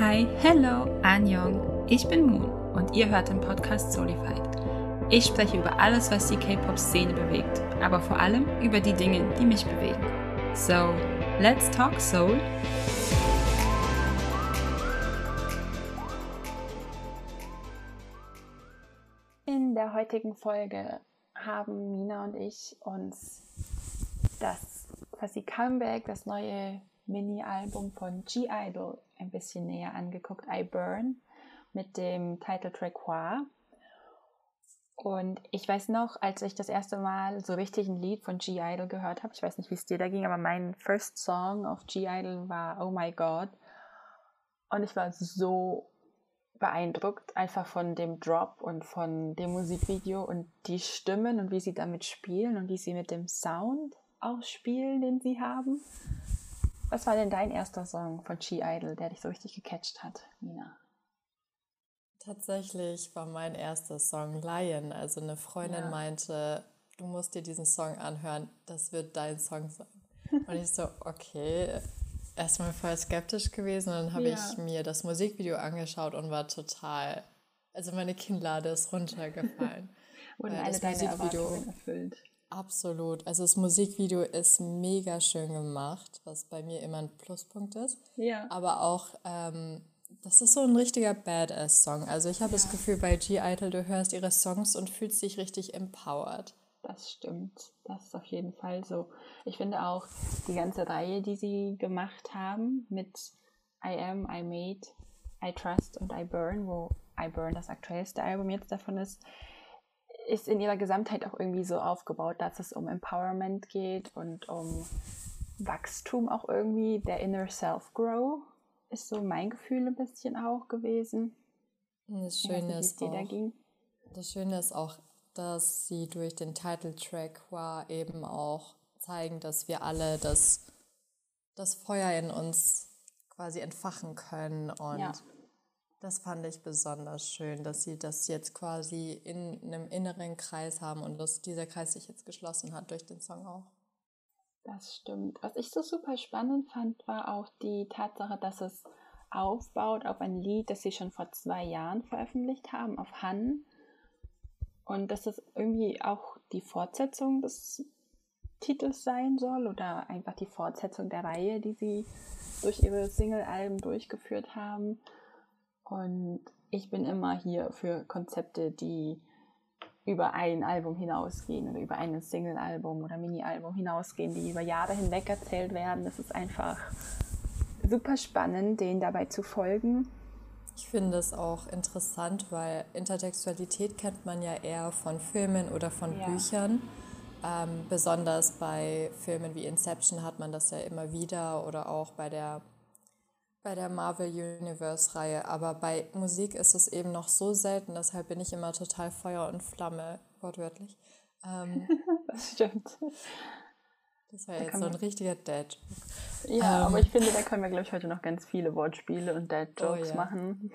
Hi, hello, Anjong. Ich bin Moon und ihr hört den Podcast Solified. Ich spreche über alles, was die K-Pop-Szene bewegt, aber vor allem über die Dinge, die mich bewegen. So, let's talk Soul. In der heutigen Folge haben Mina und ich uns das quasi Comeback, das neue Mini-Album von G-Idol ein bisschen näher angeguckt, I Burn, mit dem Titeltrack Hua. Und ich weiß noch, als ich das erste Mal so richtig ein Lied von G-Idol gehört habe, ich weiß nicht, wie es dir da ging, aber mein First Song auf G-Idol war Oh My God. Und ich war so beeindruckt einfach von dem Drop und von dem Musikvideo und die Stimmen und wie sie damit spielen und wie sie mit dem Sound auch spielen, den sie haben. Was war denn dein erster Song von G-Idol, der dich so richtig gecatcht hat, Nina? Tatsächlich war mein erster Song Lion. Also eine Freundin ja. meinte, du musst dir diesen Song anhören, das wird dein Song sein. Und ich so, okay, erstmal voll skeptisch gewesen. Dann habe ja. ich mir das Musikvideo angeschaut und war total, also meine Kinnlade ist runtergefallen. und alle deine Musikvideo Erwartungen erfüllt. Absolut. Also das Musikvideo ist mega schön gemacht, was bei mir immer ein Pluspunkt ist. Ja. Aber auch, ähm, das ist so ein richtiger Badass-Song. Also ich habe ja. das Gefühl, bei G-Idol, du hörst ihre Songs und fühlst dich richtig empowered. Das stimmt. Das ist auf jeden Fall so. Ich finde auch die ganze Reihe, die sie gemacht haben mit I Am, I Made, I Trust und I Burn, wo I Burn das aktuellste Album jetzt davon ist, ist in ihrer Gesamtheit auch irgendwie so aufgebaut, dass es um Empowerment geht und um Wachstum auch irgendwie, der Inner Self Grow ist so mein Gefühl ein bisschen auch gewesen. Das Schöne, ist auch, das Schöne ist auch, dass sie durch den Titeltrack war eben auch zeigen, dass wir alle das, das Feuer in uns quasi entfachen können und ja. Das fand ich besonders schön, dass sie das jetzt quasi in einem inneren Kreis haben und dass dieser Kreis sich jetzt geschlossen hat durch den Song auch. Das stimmt. Was ich so super spannend fand, war auch die Tatsache, dass es aufbaut auf ein Lied, das sie schon vor zwei Jahren veröffentlicht haben, auf Han. Und dass es irgendwie auch die Fortsetzung des Titels sein soll oder einfach die Fortsetzung der Reihe, die sie durch ihre Single-Alben durchgeführt haben. Und ich bin immer hier für Konzepte, die über ein Album hinausgehen oder über ein Single-Album oder Mini-Album hinausgehen, die über Jahre hinweg erzählt werden. Das ist einfach super spannend, denen dabei zu folgen. Ich finde es auch interessant, weil Intertextualität kennt man ja eher von Filmen oder von ja. Büchern. Ähm, besonders bei Filmen wie Inception hat man das ja immer wieder oder auch bei der bei der Marvel Universe-Reihe, aber bei Musik ist es eben noch so selten, deshalb bin ich immer total Feuer und Flamme, wortwörtlich. Ähm, das stimmt. Das war da jetzt so ein richtiger Dad. Ja, ähm, aber ich finde, da können wir, glaube ich, heute noch ganz viele Wortspiele und Dad-Jokes oh, ja. machen.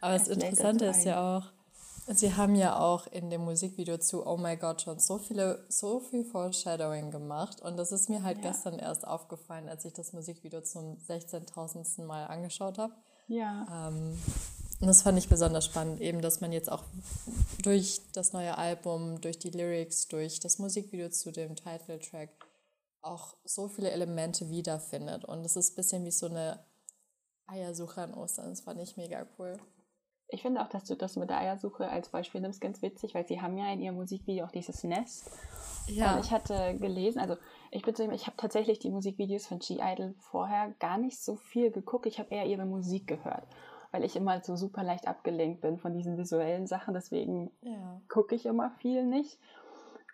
Aber das Interessante ist ja auch, Sie haben ja auch in dem Musikvideo zu Oh My God schon so viele, so viel Foreshadowing gemacht und das ist mir halt ja. gestern erst aufgefallen, als ich das Musikvideo zum 16.000. Mal angeschaut habe. Ja. Ähm, und das fand ich besonders spannend, eben, dass man jetzt auch durch das neue Album, durch die Lyrics, durch das Musikvideo zu dem Titeltrack auch so viele Elemente wiederfindet. Und es ist ein bisschen wie so eine Eiersuche an Ostern. Das fand ich mega cool. Ich finde auch, dass du das mit der Eiersuche als Beispiel nimmst, ganz witzig, weil sie haben ja in ihrem Musikvideo auch dieses Nest. Ja. Und ich hatte gelesen, also ich bin so, ich habe tatsächlich die Musikvideos von G-Idol vorher gar nicht so viel geguckt. Ich habe eher ihre Musik gehört, weil ich immer so super leicht abgelenkt bin von diesen visuellen Sachen. Deswegen ja. gucke ich immer viel nicht.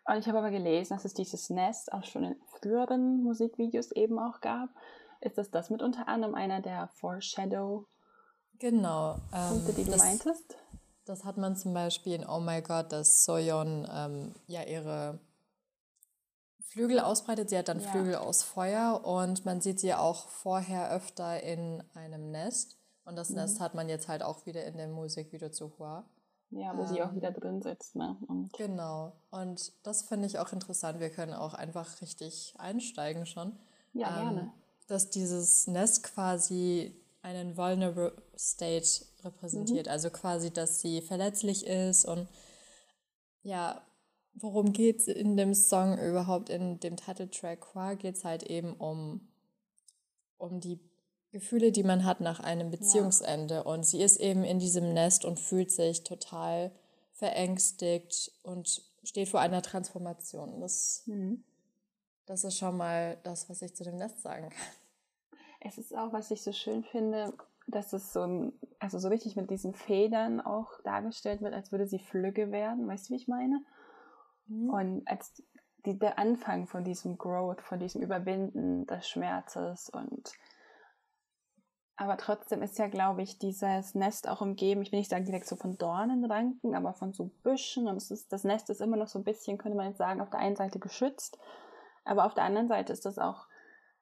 Und ich habe aber gelesen, dass es dieses Nest auch schon in früheren Musikvideos eben auch gab. Ist das das mit unter anderem einer der Foreshadow Genau. Ähm, Punkte, die du das, meintest? Das hat man zum Beispiel in Oh My God, dass Soyeon ähm, ja ihre Flügel ausbreitet. Sie hat dann ja. Flügel aus Feuer und man sieht sie auch vorher öfter in einem Nest. Und das mhm. Nest hat man jetzt halt auch wieder in dem Musikvideo zu Hua. Ja, wo ähm, sie auch ähm, wieder drin sitzt. Ne? Und genau. Und das finde ich auch interessant. Wir können auch einfach richtig einsteigen schon. Ja, ähm, gerne. Dass dieses Nest quasi einen vulnerable state repräsentiert. Mhm. Also quasi, dass sie verletzlich ist und ja, worum geht es in dem Song überhaupt, in dem Titeltrack? Geht es halt eben um, um die Gefühle, die man hat nach einem Beziehungsende. Ja. Und sie ist eben in diesem Nest und fühlt sich total verängstigt und steht vor einer Transformation. Das, mhm. das ist schon mal das, was ich zu dem Nest sagen kann. Es ist auch, was ich so schön finde, dass es so ein, also so richtig mit diesen Federn auch dargestellt wird, als würde sie Flügge werden. Weißt du, wie ich meine? Mhm. Und als die, der Anfang von diesem Growth, von diesem Überwinden des Schmerzes und aber trotzdem ist ja, glaube ich, dieses Nest auch umgeben, ich will nicht sagen direkt so von Dornenranken, aber von so Büschen. Und es ist, das Nest ist immer noch so ein bisschen, könnte man jetzt sagen, auf der einen Seite geschützt. Aber auf der anderen Seite ist das auch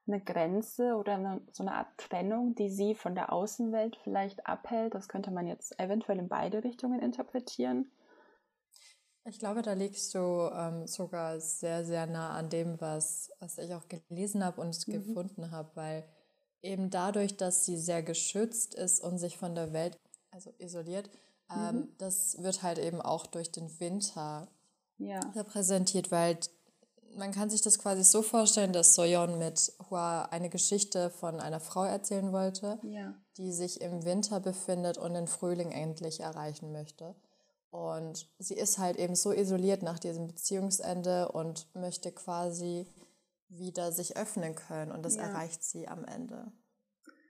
eine Grenze oder eine, so eine Art Trennung, die sie von der Außenwelt vielleicht abhält. Das könnte man jetzt eventuell in beide Richtungen interpretieren. Ich glaube, da liegst du ähm, sogar sehr, sehr nah an dem, was, was ich auch gelesen habe und mhm. gefunden habe, weil eben dadurch, dass sie sehr geschützt ist und sich von der Welt also isoliert, ähm, mhm. das wird halt eben auch durch den Winter ja. repräsentiert, weil man kann sich das quasi so vorstellen, dass Soyeon mit Hua eine Geschichte von einer Frau erzählen wollte, ja. die sich im Winter befindet und den Frühling endlich erreichen möchte. Und sie ist halt eben so isoliert nach diesem Beziehungsende und möchte quasi wieder sich öffnen können und das ja. erreicht sie am Ende.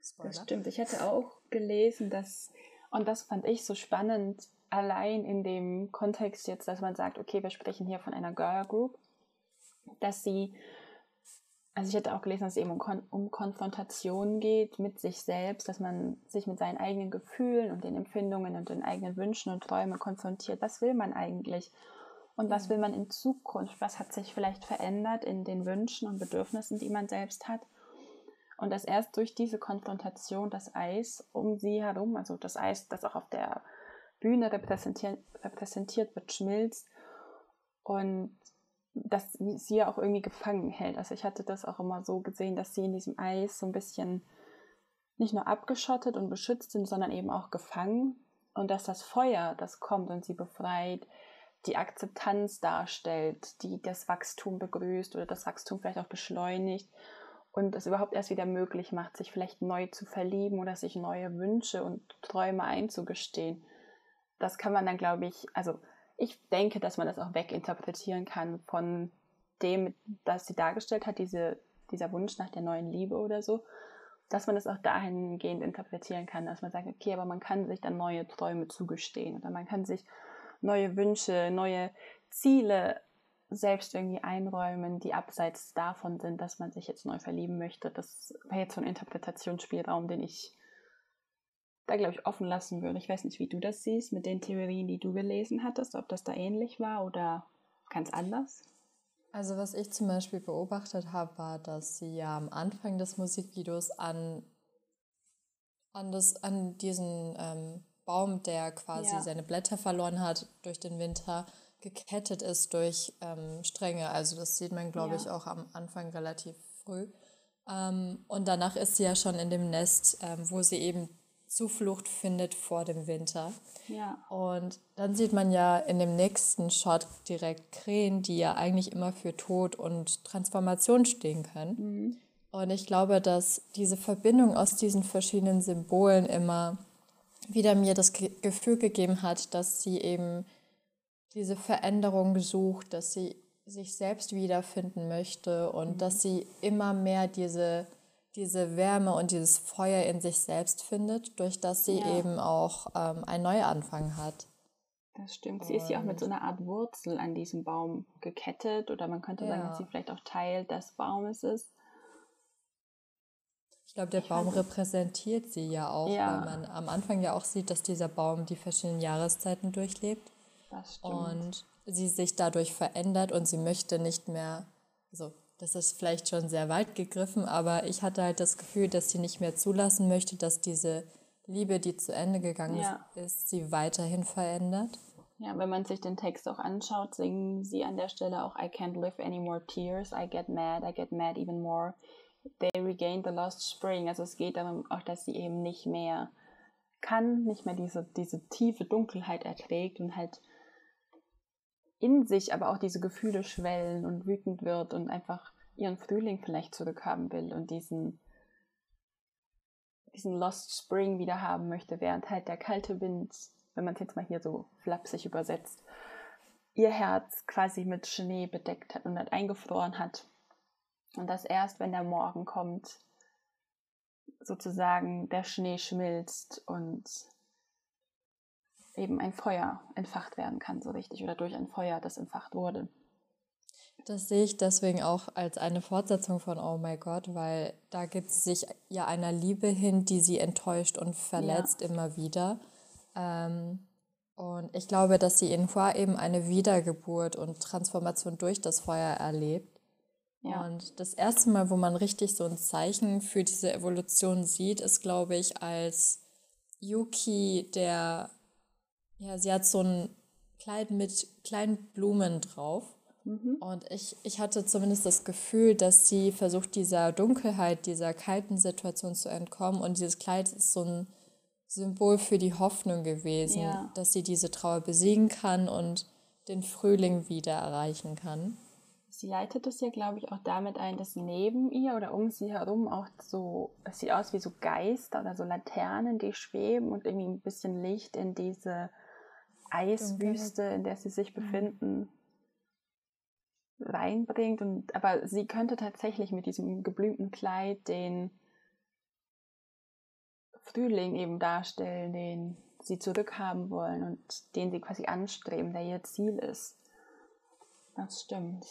Spoiler. Das stimmt. Ich hätte auch gelesen, dass, und das fand ich so spannend, allein in dem Kontext jetzt, dass man sagt, okay, wir sprechen hier von einer Girl Group, dass sie, also ich hätte auch gelesen, dass es eben um, Kon um Konfrontation geht mit sich selbst, dass man sich mit seinen eigenen Gefühlen und den Empfindungen und den eigenen Wünschen und Träumen konfrontiert. Was will man eigentlich? Und was will man in Zukunft? Was hat sich vielleicht verändert in den Wünschen und Bedürfnissen, die man selbst hat? Und dass erst durch diese Konfrontation das Eis um sie herum, also das Eis, das auch auf der Bühne repräsentiert, repräsentiert wird, schmilzt und dass sie ja auch irgendwie gefangen hält. Also ich hatte das auch immer so gesehen, dass sie in diesem Eis so ein bisschen nicht nur abgeschottet und beschützt sind, sondern eben auch gefangen und dass das Feuer, das kommt und sie befreit, die Akzeptanz darstellt, die das Wachstum begrüßt oder das Wachstum vielleicht auch beschleunigt und es überhaupt erst wieder möglich macht, sich vielleicht neu zu verlieben oder sich neue Wünsche und Träume einzugestehen. Das kann man dann, glaube ich, also ich denke, dass man das auch weginterpretieren kann von dem, was sie dargestellt hat, diese, dieser Wunsch nach der neuen Liebe oder so, dass man das auch dahingehend interpretieren kann, dass man sagt, okay, aber man kann sich dann neue Träume zugestehen oder man kann sich neue Wünsche, neue Ziele selbst irgendwie einräumen, die abseits davon sind, dass man sich jetzt neu verlieben möchte. Das wäre jetzt so ein Interpretationsspielraum, den ich da, glaube ich, offen lassen würde. Ich weiß nicht, wie du das siehst mit den Theorien, die du gelesen hattest, ob das da ähnlich war oder ganz anders. Also was ich zum Beispiel beobachtet habe, war, dass sie ja am Anfang des Musikvideos an, an, das, an diesen ähm, Baum, der quasi ja. seine Blätter verloren hat durch den Winter, gekettet ist durch ähm, Stränge. Also das sieht man, glaube ja. ich, auch am Anfang relativ früh. Ähm, und danach ist sie ja schon in dem Nest, ähm, wo sie eben Zuflucht findet vor dem Winter. Ja. Und dann sieht man ja in dem nächsten Shot direkt Krähen, die ja eigentlich immer für Tod und Transformation stehen können. Mhm. Und ich glaube, dass diese Verbindung aus diesen verschiedenen Symbolen immer wieder mir das Gefühl gegeben hat, dass sie eben diese Veränderung sucht, dass sie sich selbst wiederfinden möchte und mhm. dass sie immer mehr diese, diese Wärme und dieses Feuer in sich selbst findet, durch das sie ja. eben auch ähm, einen Neuanfang hat. Das stimmt. Sie und ist ja auch mit so einer Art Wurzel an diesem Baum gekettet oder man könnte ja. sagen, dass sie vielleicht auch Teil des Baumes ist. Ich glaube, der Baum repräsentiert sie ja auch, ja. weil man am Anfang ja auch sieht, dass dieser Baum die verschiedenen Jahreszeiten durchlebt. Das stimmt. Und sie sich dadurch verändert und sie möchte nicht mehr, also das ist vielleicht schon sehr weit gegriffen, aber ich hatte halt das Gefühl, dass sie nicht mehr zulassen möchte, dass diese Liebe, die zu Ende gegangen ja. ist, sie weiterhin verändert. Ja, wenn man sich den Text auch anschaut, singen sie an der Stelle auch I can't live any more tears, I get mad, I get mad even more they regain the lost spring. Also es geht darum auch, dass sie eben nicht mehr kann, nicht mehr diese, diese tiefe Dunkelheit erträgt und halt in sich aber auch diese Gefühle schwellen und wütend wird und einfach ihren Frühling vielleicht zurückhaben will und diesen, diesen Lost Spring wieder haben möchte, während halt der kalte Wind, wenn man es jetzt mal hier so flapsig übersetzt, ihr Herz quasi mit Schnee bedeckt hat und halt eingefroren hat. Und dass erst, wenn der Morgen kommt, sozusagen der Schnee schmilzt und eben ein Feuer entfacht werden kann, so richtig, oder durch ein Feuer, das entfacht wurde. Das sehe ich deswegen auch als eine Fortsetzung von Oh My God, weil da gibt es sich ja einer Liebe hin, die sie enttäuscht und verletzt ja. immer wieder. Ähm, und ich glaube, dass sie in Hua eben eine Wiedergeburt und Transformation durch das Feuer erlebt. Ja. Und das erste Mal, wo man richtig so ein Zeichen für diese Evolution sieht, ist, glaube ich, als Yuki, der, ja, sie hat so ein Kleid mit kleinen Blumen drauf. Mhm. Und ich, ich hatte zumindest das Gefühl, dass sie versucht, dieser Dunkelheit, dieser kalten Situation zu entkommen. Und dieses Kleid ist so ein Symbol für die Hoffnung gewesen, ja. dass sie diese Trauer besiegen kann und den Frühling wieder erreichen kann. Sie leitet es ja, glaube ich, auch damit ein, dass neben ihr oder um sie herum auch so, es sieht aus wie so Geister oder so Laternen, die schweben und irgendwie ein bisschen Licht in diese Eiswüste, in der sie sich mhm. befinden, reinbringt. Und, aber sie könnte tatsächlich mit diesem geblümten Kleid den Frühling eben darstellen, den sie zurückhaben wollen und den sie quasi anstreben, der ihr Ziel ist. Das stimmt.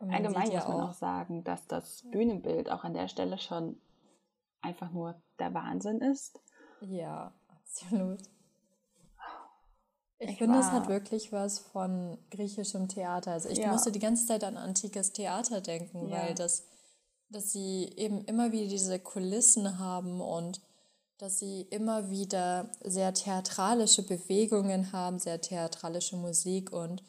Allgemein muss man auch sagen, dass das Bühnenbild auch an der Stelle schon einfach nur der Wahnsinn ist. Ja, absolut. Ich, ich finde, es hat wirklich was von griechischem Theater. Also ich ja. musste die ganze Zeit an antikes Theater denken, ja. weil das, dass sie eben immer wieder diese Kulissen haben und dass sie immer wieder sehr theatralische Bewegungen haben, sehr theatralische Musik und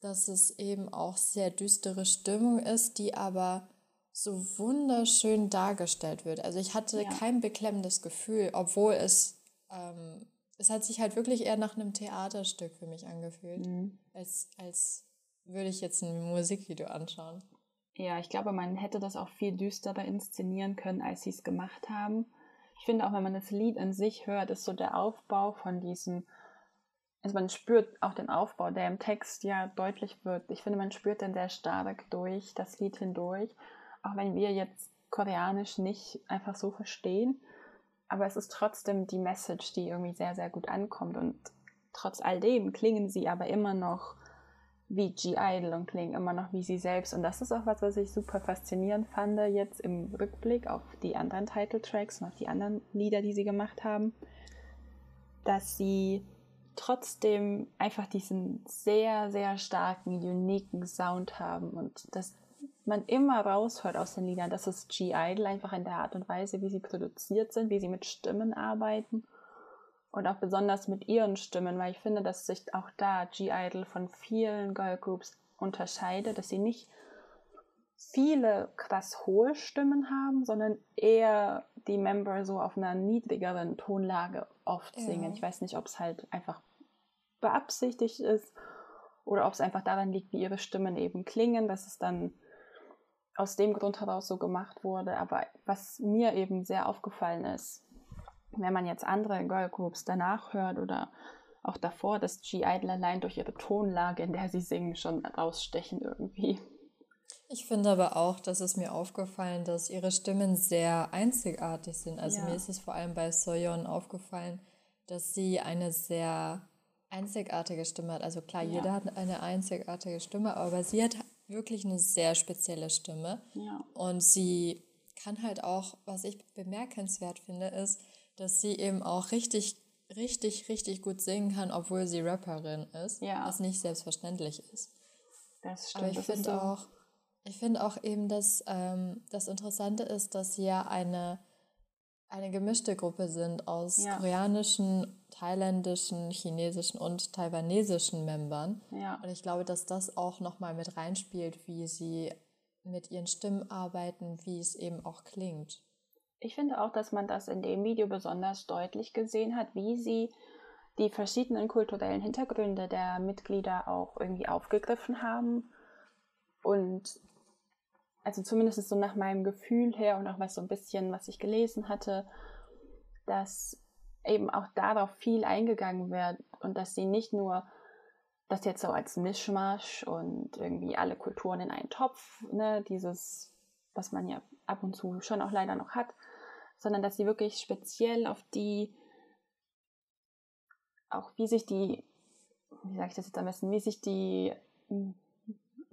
dass es eben auch sehr düstere Stimmung ist, die aber so wunderschön dargestellt wird. Also ich hatte ja. kein beklemmendes Gefühl, obwohl es, ähm, es hat sich halt wirklich eher nach einem Theaterstück für mich angefühlt, mhm. als, als würde ich jetzt ein Musikvideo anschauen. Ja, ich glaube, man hätte das auch viel düsterer inszenieren können, als sie es gemacht haben. Ich finde auch, wenn man das Lied an sich hört, ist so der Aufbau von diesem, also man spürt auch den Aufbau, der im Text ja deutlich wird. Ich finde, man spürt den sehr stark durch das Lied hindurch, auch wenn wir jetzt Koreanisch nicht einfach so verstehen. Aber es ist trotzdem die Message, die irgendwie sehr, sehr gut ankommt. Und trotz all dem klingen sie aber immer noch wie G-Idol und klingen immer noch wie sie selbst. Und das ist auch was, was ich super faszinierend fand jetzt im Rückblick auf die anderen Title-Tracks und auf die anderen Lieder, die sie gemacht haben, dass sie trotzdem einfach diesen sehr, sehr starken, uniken Sound haben und dass man immer raushört aus den Liedern, dass es G-Idol einfach in der Art und Weise, wie sie produziert sind, wie sie mit Stimmen arbeiten und auch besonders mit ihren Stimmen, weil ich finde, dass sich auch da G-Idol von vielen Girlgroups unterscheidet, dass sie nicht viele krass hohe Stimmen haben, sondern eher die Member so auf einer niedrigeren Tonlage oft ja. singen. Ich weiß nicht, ob es halt einfach beabsichtigt ist oder ob es einfach daran liegt, wie ihre Stimmen eben klingen, dass es dann aus dem Grund heraus so gemacht wurde. Aber was mir eben sehr aufgefallen ist, wenn man jetzt andere Girlgroups danach hört oder auch davor, dass G-Idol allein durch ihre Tonlage, in der sie singen, schon rausstechen irgendwie. Ich finde aber auch, dass es mir aufgefallen, dass ihre Stimmen sehr einzigartig sind. Also ja. mir ist es vor allem bei Soyeon aufgefallen, dass sie eine sehr einzigartige Stimme hat. Also klar, ja. jeder hat eine einzigartige Stimme, aber sie hat wirklich eine sehr spezielle Stimme. Ja. Und sie kann halt auch, was ich bemerkenswert finde, ist, dass sie eben auch richtig, richtig, richtig gut singen kann, obwohl sie Rapperin ist, ja. was nicht selbstverständlich ist. Das stimmt. Aber ich finde so. auch, ich finde auch eben, dass ähm, das Interessante ist, dass sie ja eine, eine gemischte Gruppe sind aus ja. koreanischen, thailändischen, chinesischen und taiwanesischen Membern. Ja. Und ich glaube, dass das auch nochmal mit reinspielt, wie sie mit ihren Stimmen arbeiten, wie es eben auch klingt. Ich finde auch, dass man das in dem Video besonders deutlich gesehen hat, wie sie die verschiedenen kulturellen Hintergründe der Mitglieder auch irgendwie aufgegriffen haben. Und also zumindest so nach meinem Gefühl her und auch was so ein bisschen, was ich gelesen hatte, dass eben auch darauf viel eingegangen wird und dass sie nicht nur das jetzt so als Mischmasch und irgendwie alle Kulturen in einen Topf, ne, dieses, was man ja ab und zu schon auch leider noch hat, sondern dass sie wirklich speziell auf die, auch wie sich die, wie sage ich das jetzt am besten, wie sich die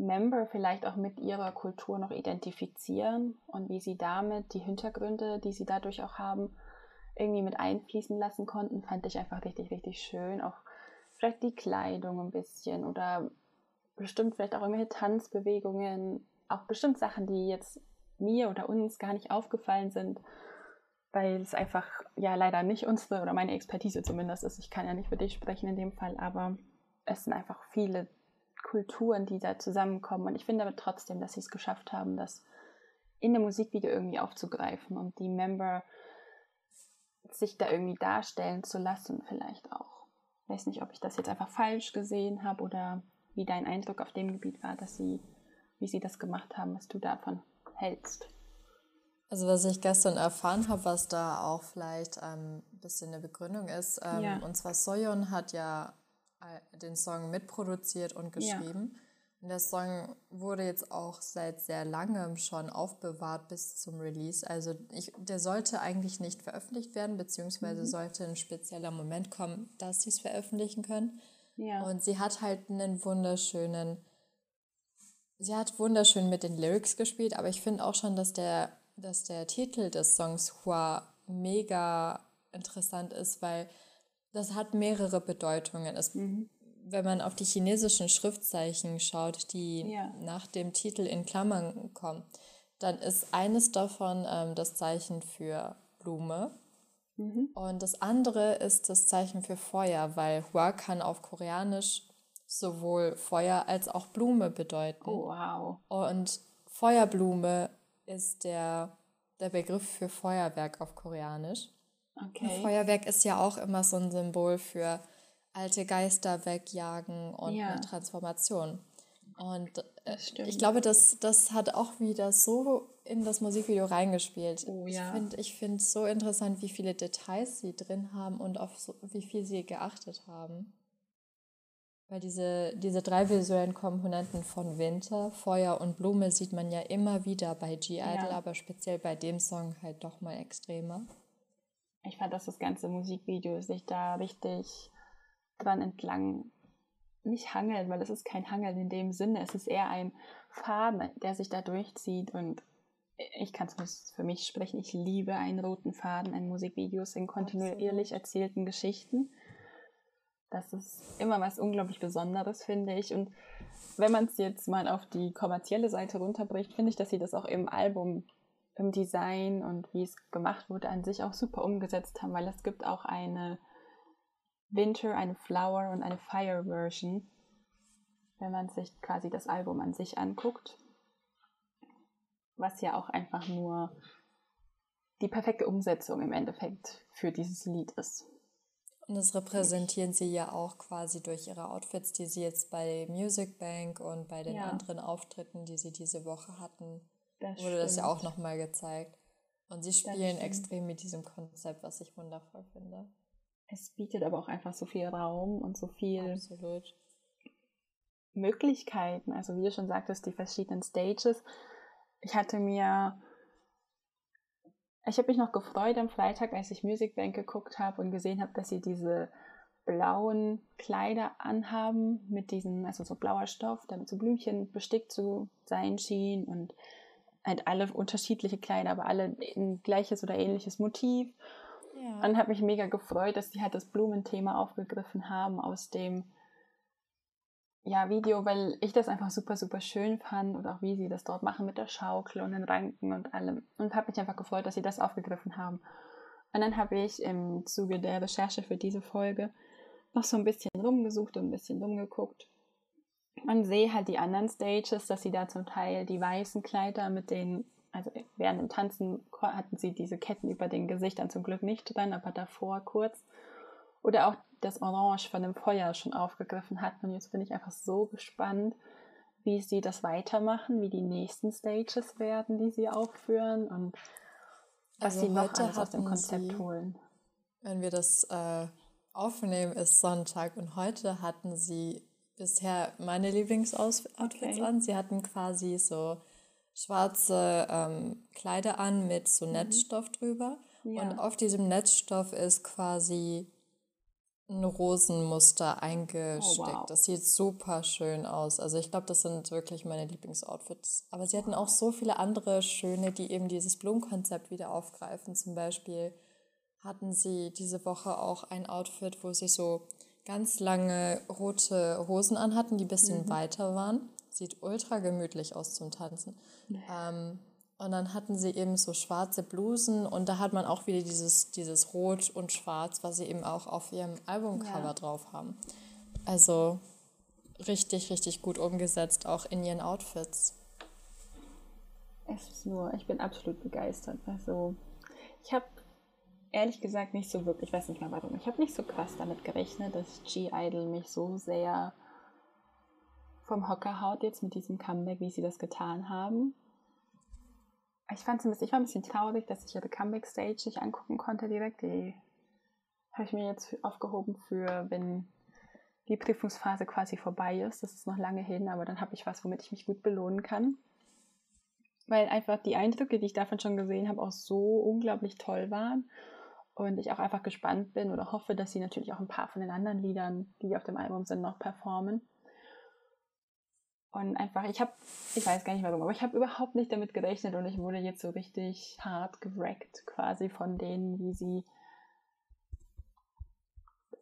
Member vielleicht auch mit ihrer Kultur noch identifizieren und wie sie damit die Hintergründe, die sie dadurch auch haben, irgendwie mit einfließen lassen konnten, fand ich einfach richtig, richtig schön. Auch vielleicht die Kleidung ein bisschen oder bestimmt vielleicht auch irgendwelche Tanzbewegungen, auch bestimmt Sachen, die jetzt mir oder uns gar nicht aufgefallen sind, weil es einfach ja leider nicht unsere oder meine Expertise zumindest ist. Ich kann ja nicht für dich sprechen in dem Fall, aber es sind einfach viele Kulturen, die da zusammenkommen. Und ich finde aber trotzdem, dass sie es geschafft haben, das in der Musikvideo irgendwie aufzugreifen und die Member sich da irgendwie darstellen zu lassen, vielleicht auch. Ich weiß nicht, ob ich das jetzt einfach falsch gesehen habe oder wie dein Eindruck auf dem Gebiet war, dass sie, wie sie das gemacht haben, was du davon hältst. Also was ich gestern erfahren habe, was da auch vielleicht ähm, ein bisschen eine Begründung ist, ähm, ja. und zwar Soyon hat ja den Song mitproduziert und geschrieben. Ja. Und der Song wurde jetzt auch seit sehr langem schon aufbewahrt bis zum Release. Also ich, der sollte eigentlich nicht veröffentlicht werden, beziehungsweise mhm. sollte ein spezieller Moment kommen, dass sie es veröffentlichen können. Ja. Und sie hat halt einen wunderschönen, sie hat wunderschön mit den Lyrics gespielt, aber ich finde auch schon, dass der, dass der Titel des Songs Hua mega interessant ist, weil das hat mehrere Bedeutungen. Es, mhm. Wenn man auf die chinesischen Schriftzeichen schaut, die ja. nach dem Titel in Klammern kommen, dann ist eines davon ähm, das Zeichen für Blume. Mhm. Und das andere ist das Zeichen für Feuer, weil Hua kann auf Koreanisch sowohl Feuer als auch Blume bedeuten. Oh, wow. Und Feuerblume ist der, der Begriff für Feuerwerk auf Koreanisch. Okay. Feuerwerk ist ja auch immer so ein Symbol für alte Geister wegjagen und ja. eine Transformation. Und äh, ich glaube, das, das hat auch wieder so in das Musikvideo reingespielt. Oh, ja. Ich finde find so interessant, wie viele Details sie drin haben und auf so, wie viel sie geachtet haben. Weil diese, diese drei visuellen Komponenten von Winter, Feuer und Blume sieht man ja immer wieder bei G-Idol, ja. aber speziell bei dem Song halt doch mal extremer ich fand, dass das ganze Musikvideo sich da richtig dran entlang nicht hangelt, weil es ist kein Hangeln in dem Sinne. Es ist eher ein Faden, der sich da durchzieht und ich kann es für mich sprechen. Ich liebe einen roten Faden in Musikvideos, in kontinuierlich erzählten Geschichten. Das ist immer was unglaublich Besonderes, finde ich. Und wenn man es jetzt mal auf die kommerzielle Seite runterbricht, finde ich, dass sie das auch im Album im Design und wie es gemacht wurde, an sich auch super umgesetzt haben, weil es gibt auch eine Winter, eine Flower und eine Fire Version, wenn man sich quasi das Album an sich anguckt, was ja auch einfach nur die perfekte Umsetzung im Endeffekt für dieses Lied ist. Und das repräsentieren sie ja auch quasi durch ihre Outfits, die sie jetzt bei Music Bank und bei den ja. anderen Auftritten, die sie diese Woche hatten, das wurde stimmt. das ja auch nochmal gezeigt. Und sie spielen extrem mit diesem Konzept, was ich wundervoll finde. Es bietet aber auch einfach so viel Raum und so viel Absolut. Möglichkeiten. Also wie du schon sagtest, die verschiedenen Stages. Ich hatte mir, ich habe mich noch gefreut am Freitag, als ich Music Bank geguckt habe und gesehen habe, dass sie diese blauen Kleider anhaben mit diesem, also so blauer Stoff, der mit so Blümchen bestickt zu sein schien und halt alle unterschiedliche Kleider, aber alle ein gleiches oder ähnliches Motiv. Ja. Und habe mich mega gefreut, dass sie halt das Blumenthema aufgegriffen haben aus dem ja, Video, weil ich das einfach super, super schön fand und auch wie sie das dort machen mit der Schaukel und den Ranken und allem. Und habe mich einfach gefreut, dass sie das aufgegriffen haben. Und dann habe ich im Zuge der Recherche für diese Folge noch so ein bisschen rumgesucht und ein bisschen rumgeguckt man sehe halt die anderen Stages, dass sie da zum Teil die weißen Kleider mit den, also während dem Tanzen hatten sie diese Ketten über den Gesichtern zum Glück nicht dran, aber davor kurz. Oder auch das Orange von dem Feuer schon aufgegriffen hat. Und jetzt bin ich einfach so gespannt, wie sie das weitermachen, wie die nächsten Stages werden, die sie aufführen und was also sie noch alles aus dem Konzept sie, holen. Wenn wir das äh, aufnehmen, ist Sonntag und heute hatten sie bisher meine Lieblingsoutfits okay. an. Sie hatten quasi so schwarze ähm, Kleider an mit so mhm. Netzstoff drüber. Ja. Und auf diesem Netzstoff ist quasi ein Rosenmuster eingesteckt. Oh, wow. Das sieht super schön aus. Also ich glaube, das sind wirklich meine Lieblingsoutfits. Aber sie hatten auch so viele andere schöne, die eben dieses Blumenkonzept wieder aufgreifen. Zum Beispiel hatten sie diese Woche auch ein Outfit, wo sie so ganz lange rote Hosen anhatten, die ein bisschen mhm. weiter waren. Sieht ultra gemütlich aus zum Tanzen. Ähm, und dann hatten sie eben so schwarze Blusen und da hat man auch wieder dieses, dieses Rot und Schwarz, was sie eben auch auf ihrem Albumcover ja. drauf haben. Also richtig, richtig gut umgesetzt, auch in ihren Outfits. Es ist nur, ich bin absolut begeistert. Also ich habe ehrlich gesagt nicht so wirklich, ich weiß nicht mal warum, ich habe nicht so krass damit gerechnet, dass G-Idol mich so sehr vom Hocker haut jetzt mit diesem Comeback, wie sie das getan haben ich fand es ein bisschen, ich war ein bisschen traurig, dass ich ihre Comeback-Stage nicht angucken konnte direkt. Die habe ich mir jetzt aufgehoben für, wenn die Prüfungsphase quasi vorbei ist. Das ist noch lange hin, aber dann habe ich was, womit ich mich gut belohnen kann. Weil einfach die Eindrücke, die ich davon schon gesehen habe, auch so unglaublich toll waren. Und ich auch einfach gespannt bin oder hoffe, dass sie natürlich auch ein paar von den anderen Liedern, die auf dem Album sind, noch performen. Und einfach, ich habe, ich weiß gar nicht warum, aber ich habe überhaupt nicht damit gerechnet und ich wurde jetzt so richtig hart gewrackt quasi von denen, wie sie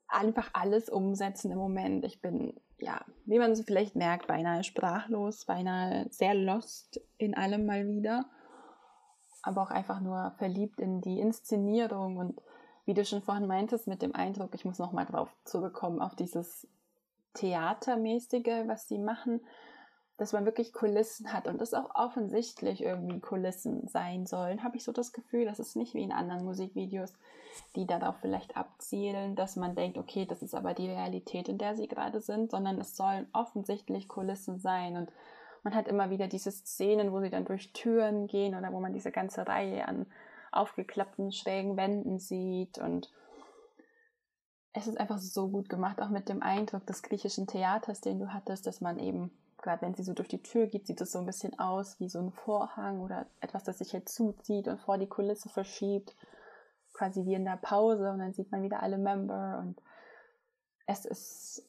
einfach alles umsetzen im Moment. Ich bin, ja, wie man so vielleicht merkt, beinahe sprachlos, beinahe sehr lost in allem mal wieder. Aber auch einfach nur verliebt in die Inszenierung. Und wie du schon vorhin meintest, mit dem Eindruck, ich muss nochmal drauf zurückkommen, auf dieses Theatermäßige, was sie machen dass man wirklich Kulissen hat und das auch offensichtlich irgendwie Kulissen sein sollen, habe ich so das Gefühl, dass es nicht wie in anderen Musikvideos, die darauf vielleicht abzielen, dass man denkt, okay, das ist aber die Realität, in der sie gerade sind, sondern es sollen offensichtlich Kulissen sein. Und man hat immer wieder diese Szenen, wo sie dann durch Türen gehen oder wo man diese ganze Reihe an aufgeklappten schrägen Wänden sieht und es ist einfach so gut gemacht, auch mit dem Eindruck des griechischen Theaters, den du hattest, dass man eben gerade wenn sie so durch die Tür geht, sieht es so ein bisschen aus wie so ein Vorhang oder etwas, das sich jetzt zuzieht und vor die Kulisse verschiebt. Quasi wie in der Pause und dann sieht man wieder alle Member und es ist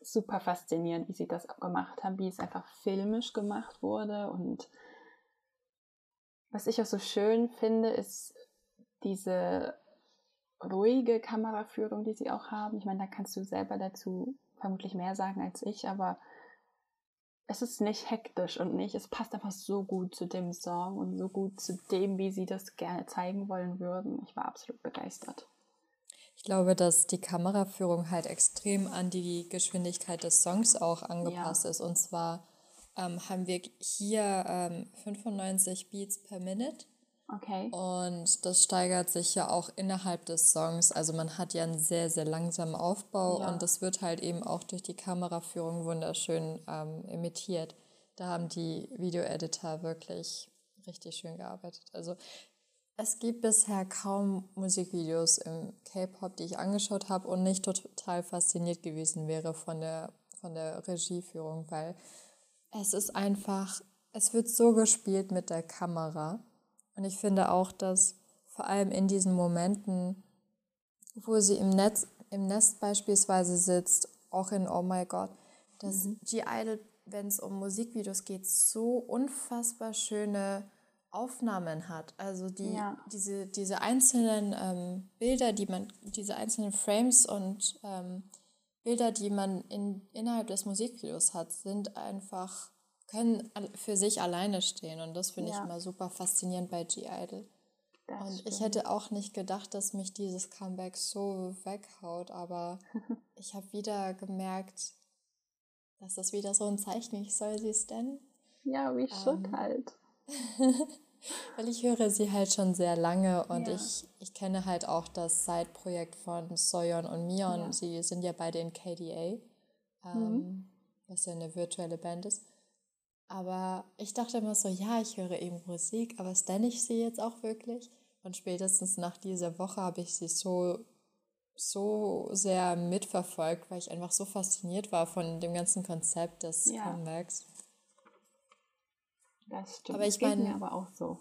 super faszinierend, wie sie das gemacht haben, wie es einfach filmisch gemacht wurde und was ich auch so schön finde, ist diese ruhige Kameraführung, die sie auch haben. Ich meine, da kannst du selber dazu vermutlich mehr sagen als ich, aber es ist nicht hektisch und nicht, es passt einfach so gut zu dem Song und so gut zu dem, wie sie das gerne zeigen wollen würden. Ich war absolut begeistert. Ich glaube, dass die Kameraführung halt extrem an die Geschwindigkeit des Songs auch angepasst ja. ist. Und zwar ähm, haben wir hier ähm, 95 Beats per Minute Okay. Und das steigert sich ja auch innerhalb des Songs. Also man hat ja einen sehr, sehr langsamen Aufbau ja. und das wird halt eben auch durch die Kameraführung wunderschön ähm, imitiert. Da haben die Video-Editor wirklich richtig schön gearbeitet. Also es gibt bisher kaum Musikvideos im K-Pop, die ich angeschaut habe und nicht total fasziniert gewesen wäre von der, von der Regieführung, weil es ist einfach, es wird so gespielt mit der Kamera und ich finde auch, dass vor allem in diesen Momenten, wo sie im, Netz, im Nest beispielsweise sitzt, auch in Oh My God, dass mhm. G-Idol, wenn es um Musikvideos geht, so unfassbar schöne Aufnahmen hat. Also die, ja. diese, diese einzelnen ähm, Bilder, die man, diese einzelnen Frames und ähm, Bilder, die man in, innerhalb des Musikvideos hat, sind einfach können für sich alleine stehen und das finde ja. ich immer super faszinierend bei G-Idol. Und stimmt. ich hätte auch nicht gedacht, dass mich dieses Comeback so weghaut, aber ich habe wieder gemerkt, das ist wieder so ein Zeichen, ich soll sie denn. Ja, wie should ähm, halt. Weil ich höre sie halt schon sehr lange und ja. ich, ich kenne halt auch das Side-Projekt von Soyeon und Mion. Ja. Sie sind ja beide in KDA, ähm, mhm. was ja eine virtuelle Band ist. Aber ich dachte immer so, ja, ich höre eben Musik, aber stenne ich sie jetzt auch wirklich? Und spätestens nach dieser Woche habe ich sie so, so sehr mitverfolgt, weil ich einfach so fasziniert war von dem ganzen Konzept des ja. Comebacks. Das stimmt. Aber ich meine, aber auch so.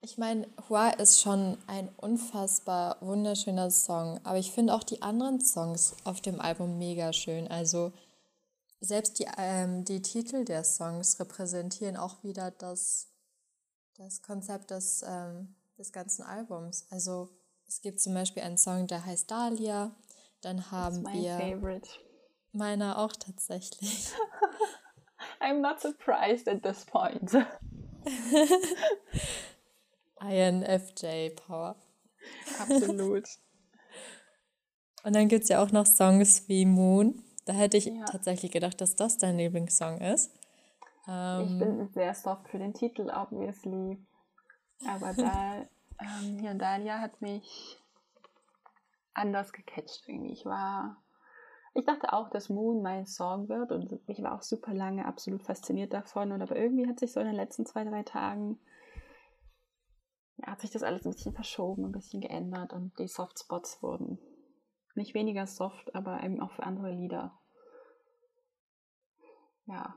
Ich meine, Hua ist schon ein unfassbar wunderschöner Song, aber ich finde auch die anderen Songs auf dem Album mega schön. Also selbst die, ähm, die Titel der Songs repräsentieren auch wieder das, das Konzept des, ähm, des ganzen Albums. Also es gibt zum Beispiel einen Song, der heißt Dahlia. Dann haben wir. Favorite. Meiner auch tatsächlich. I'm not surprised at this point. INFJ Power. Absolut. Und dann gibt es ja auch noch Songs wie Moon. Da hätte ich ja. tatsächlich gedacht, dass das dein Lieblingssong ist. Ähm, ich bin sehr soft für den Titel, obviously. Aber da, ähm, hier Dahlia hat mich anders gecatcht irgendwie. Ich war ich dachte auch, dass Moon mein Song wird und ich war auch super lange absolut fasziniert davon. Und aber irgendwie hat sich so in den letzten zwei, drei Tagen ja, hat sich das alles ein bisschen verschoben, ein bisschen geändert und die Softspots wurden nicht weniger soft, aber eben auch für andere Lieder. Ja.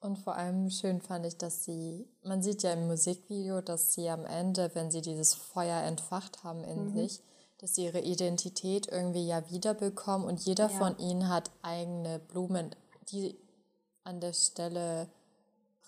Und vor allem schön fand ich, dass sie, man sieht ja im Musikvideo, dass sie am Ende, wenn sie dieses Feuer entfacht haben in mhm. sich, dass sie ihre Identität irgendwie ja wiederbekommen und jeder ja. von ihnen hat eigene Blumen, die an der Stelle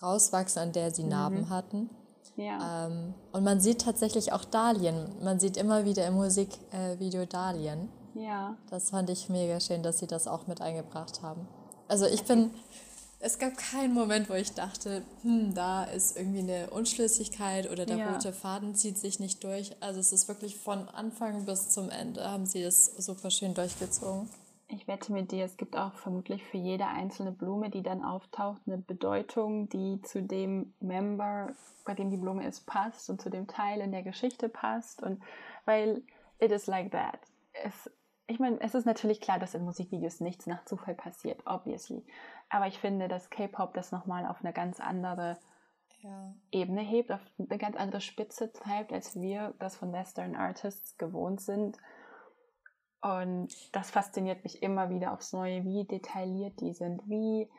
rauswachsen, an der sie mhm. Narben hatten. Ja. Ähm, und man sieht tatsächlich auch Dahlien. Man sieht immer wieder im Musikvideo äh, Dahlien. Ja. Das fand ich mega schön, dass sie das auch mit eingebracht haben. Also ich bin es gab keinen Moment, wo ich dachte, hm, da ist irgendwie eine Unschlüssigkeit oder der ja. rote Faden zieht sich nicht durch. Also es ist wirklich von Anfang bis zum Ende haben sie das super schön durchgezogen. Ich wette mit dir, es gibt auch vermutlich für jede einzelne Blume, die dann auftaucht, eine Bedeutung, die zu dem Member, bei dem die Blume ist, passt und zu dem Teil in der Geschichte passt. Und weil it is like that. Es, ich meine, es ist natürlich klar, dass in Musikvideos nichts nach Zufall passiert, obviously. Aber ich finde, dass K-Pop das nochmal auf eine ganz andere ja. Ebene hebt, auf eine ganz andere Spitze treibt, als wir das von Western Artists gewohnt sind. Und das fasziniert mich immer wieder aufs Neue, wie detailliert die sind, wie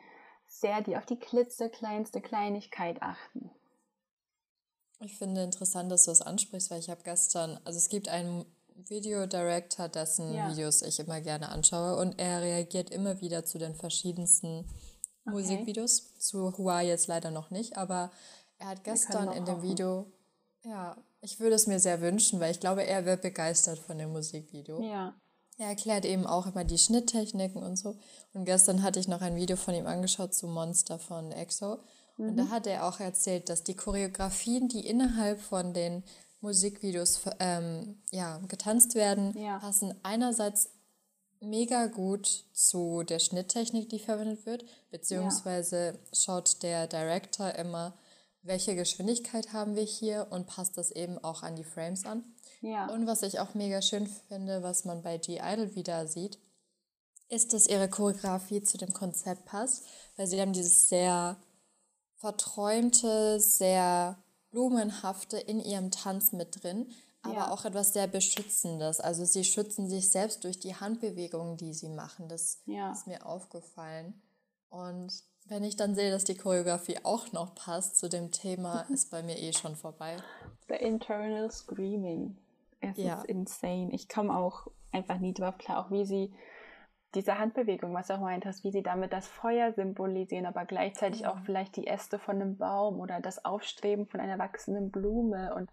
sehr die auf die klitzekleinste Kleinigkeit achten. Ich finde interessant, dass du das ansprichst, weil ich habe gestern, also es gibt einen Videodirector, dessen ja. Videos ich immer gerne anschaue und er reagiert immer wieder zu den verschiedensten okay. Musikvideos. Zu Hua jetzt leider noch nicht, aber er hat gestern in dem Video, ja, ich würde es mir sehr wünschen, weil ich glaube, er wird begeistert von dem Musikvideo. Ja. Er erklärt eben auch immer die Schnitttechniken und so. Und gestern hatte ich noch ein Video von ihm angeschaut zu Monster von EXO. Mhm. Und da hat er auch erzählt, dass die Choreografien, die innerhalb von den Musikvideos ähm, ja, getanzt werden, ja. passen einerseits mega gut zu der Schnitttechnik, die verwendet wird, beziehungsweise ja. schaut der Director immer, welche Geschwindigkeit haben wir hier und passt das eben auch an die Frames an. Ja. Und was ich auch mega schön finde, was man bei G-Idol wieder sieht, ist, dass ihre Choreografie zu dem Konzept passt, weil sie haben dieses sehr verträumte, sehr Blumenhafte in ihrem Tanz mit drin, aber ja. auch etwas sehr Beschützendes. Also sie schützen sich selbst durch die Handbewegungen, die sie machen. Das ja. ist mir aufgefallen. Und wenn ich dann sehe, dass die Choreografie auch noch passt zu dem Thema, ist bei mir eh schon vorbei. The internal screaming. Es ja. ist insane. Ich komme auch einfach nie drauf klar, auch wie sie diese Handbewegung, was du auch meint hast, wie sie damit das Feuer symbolisieren, aber gleichzeitig auch vielleicht die Äste von einem Baum oder das Aufstreben von einer wachsenden Blume. Und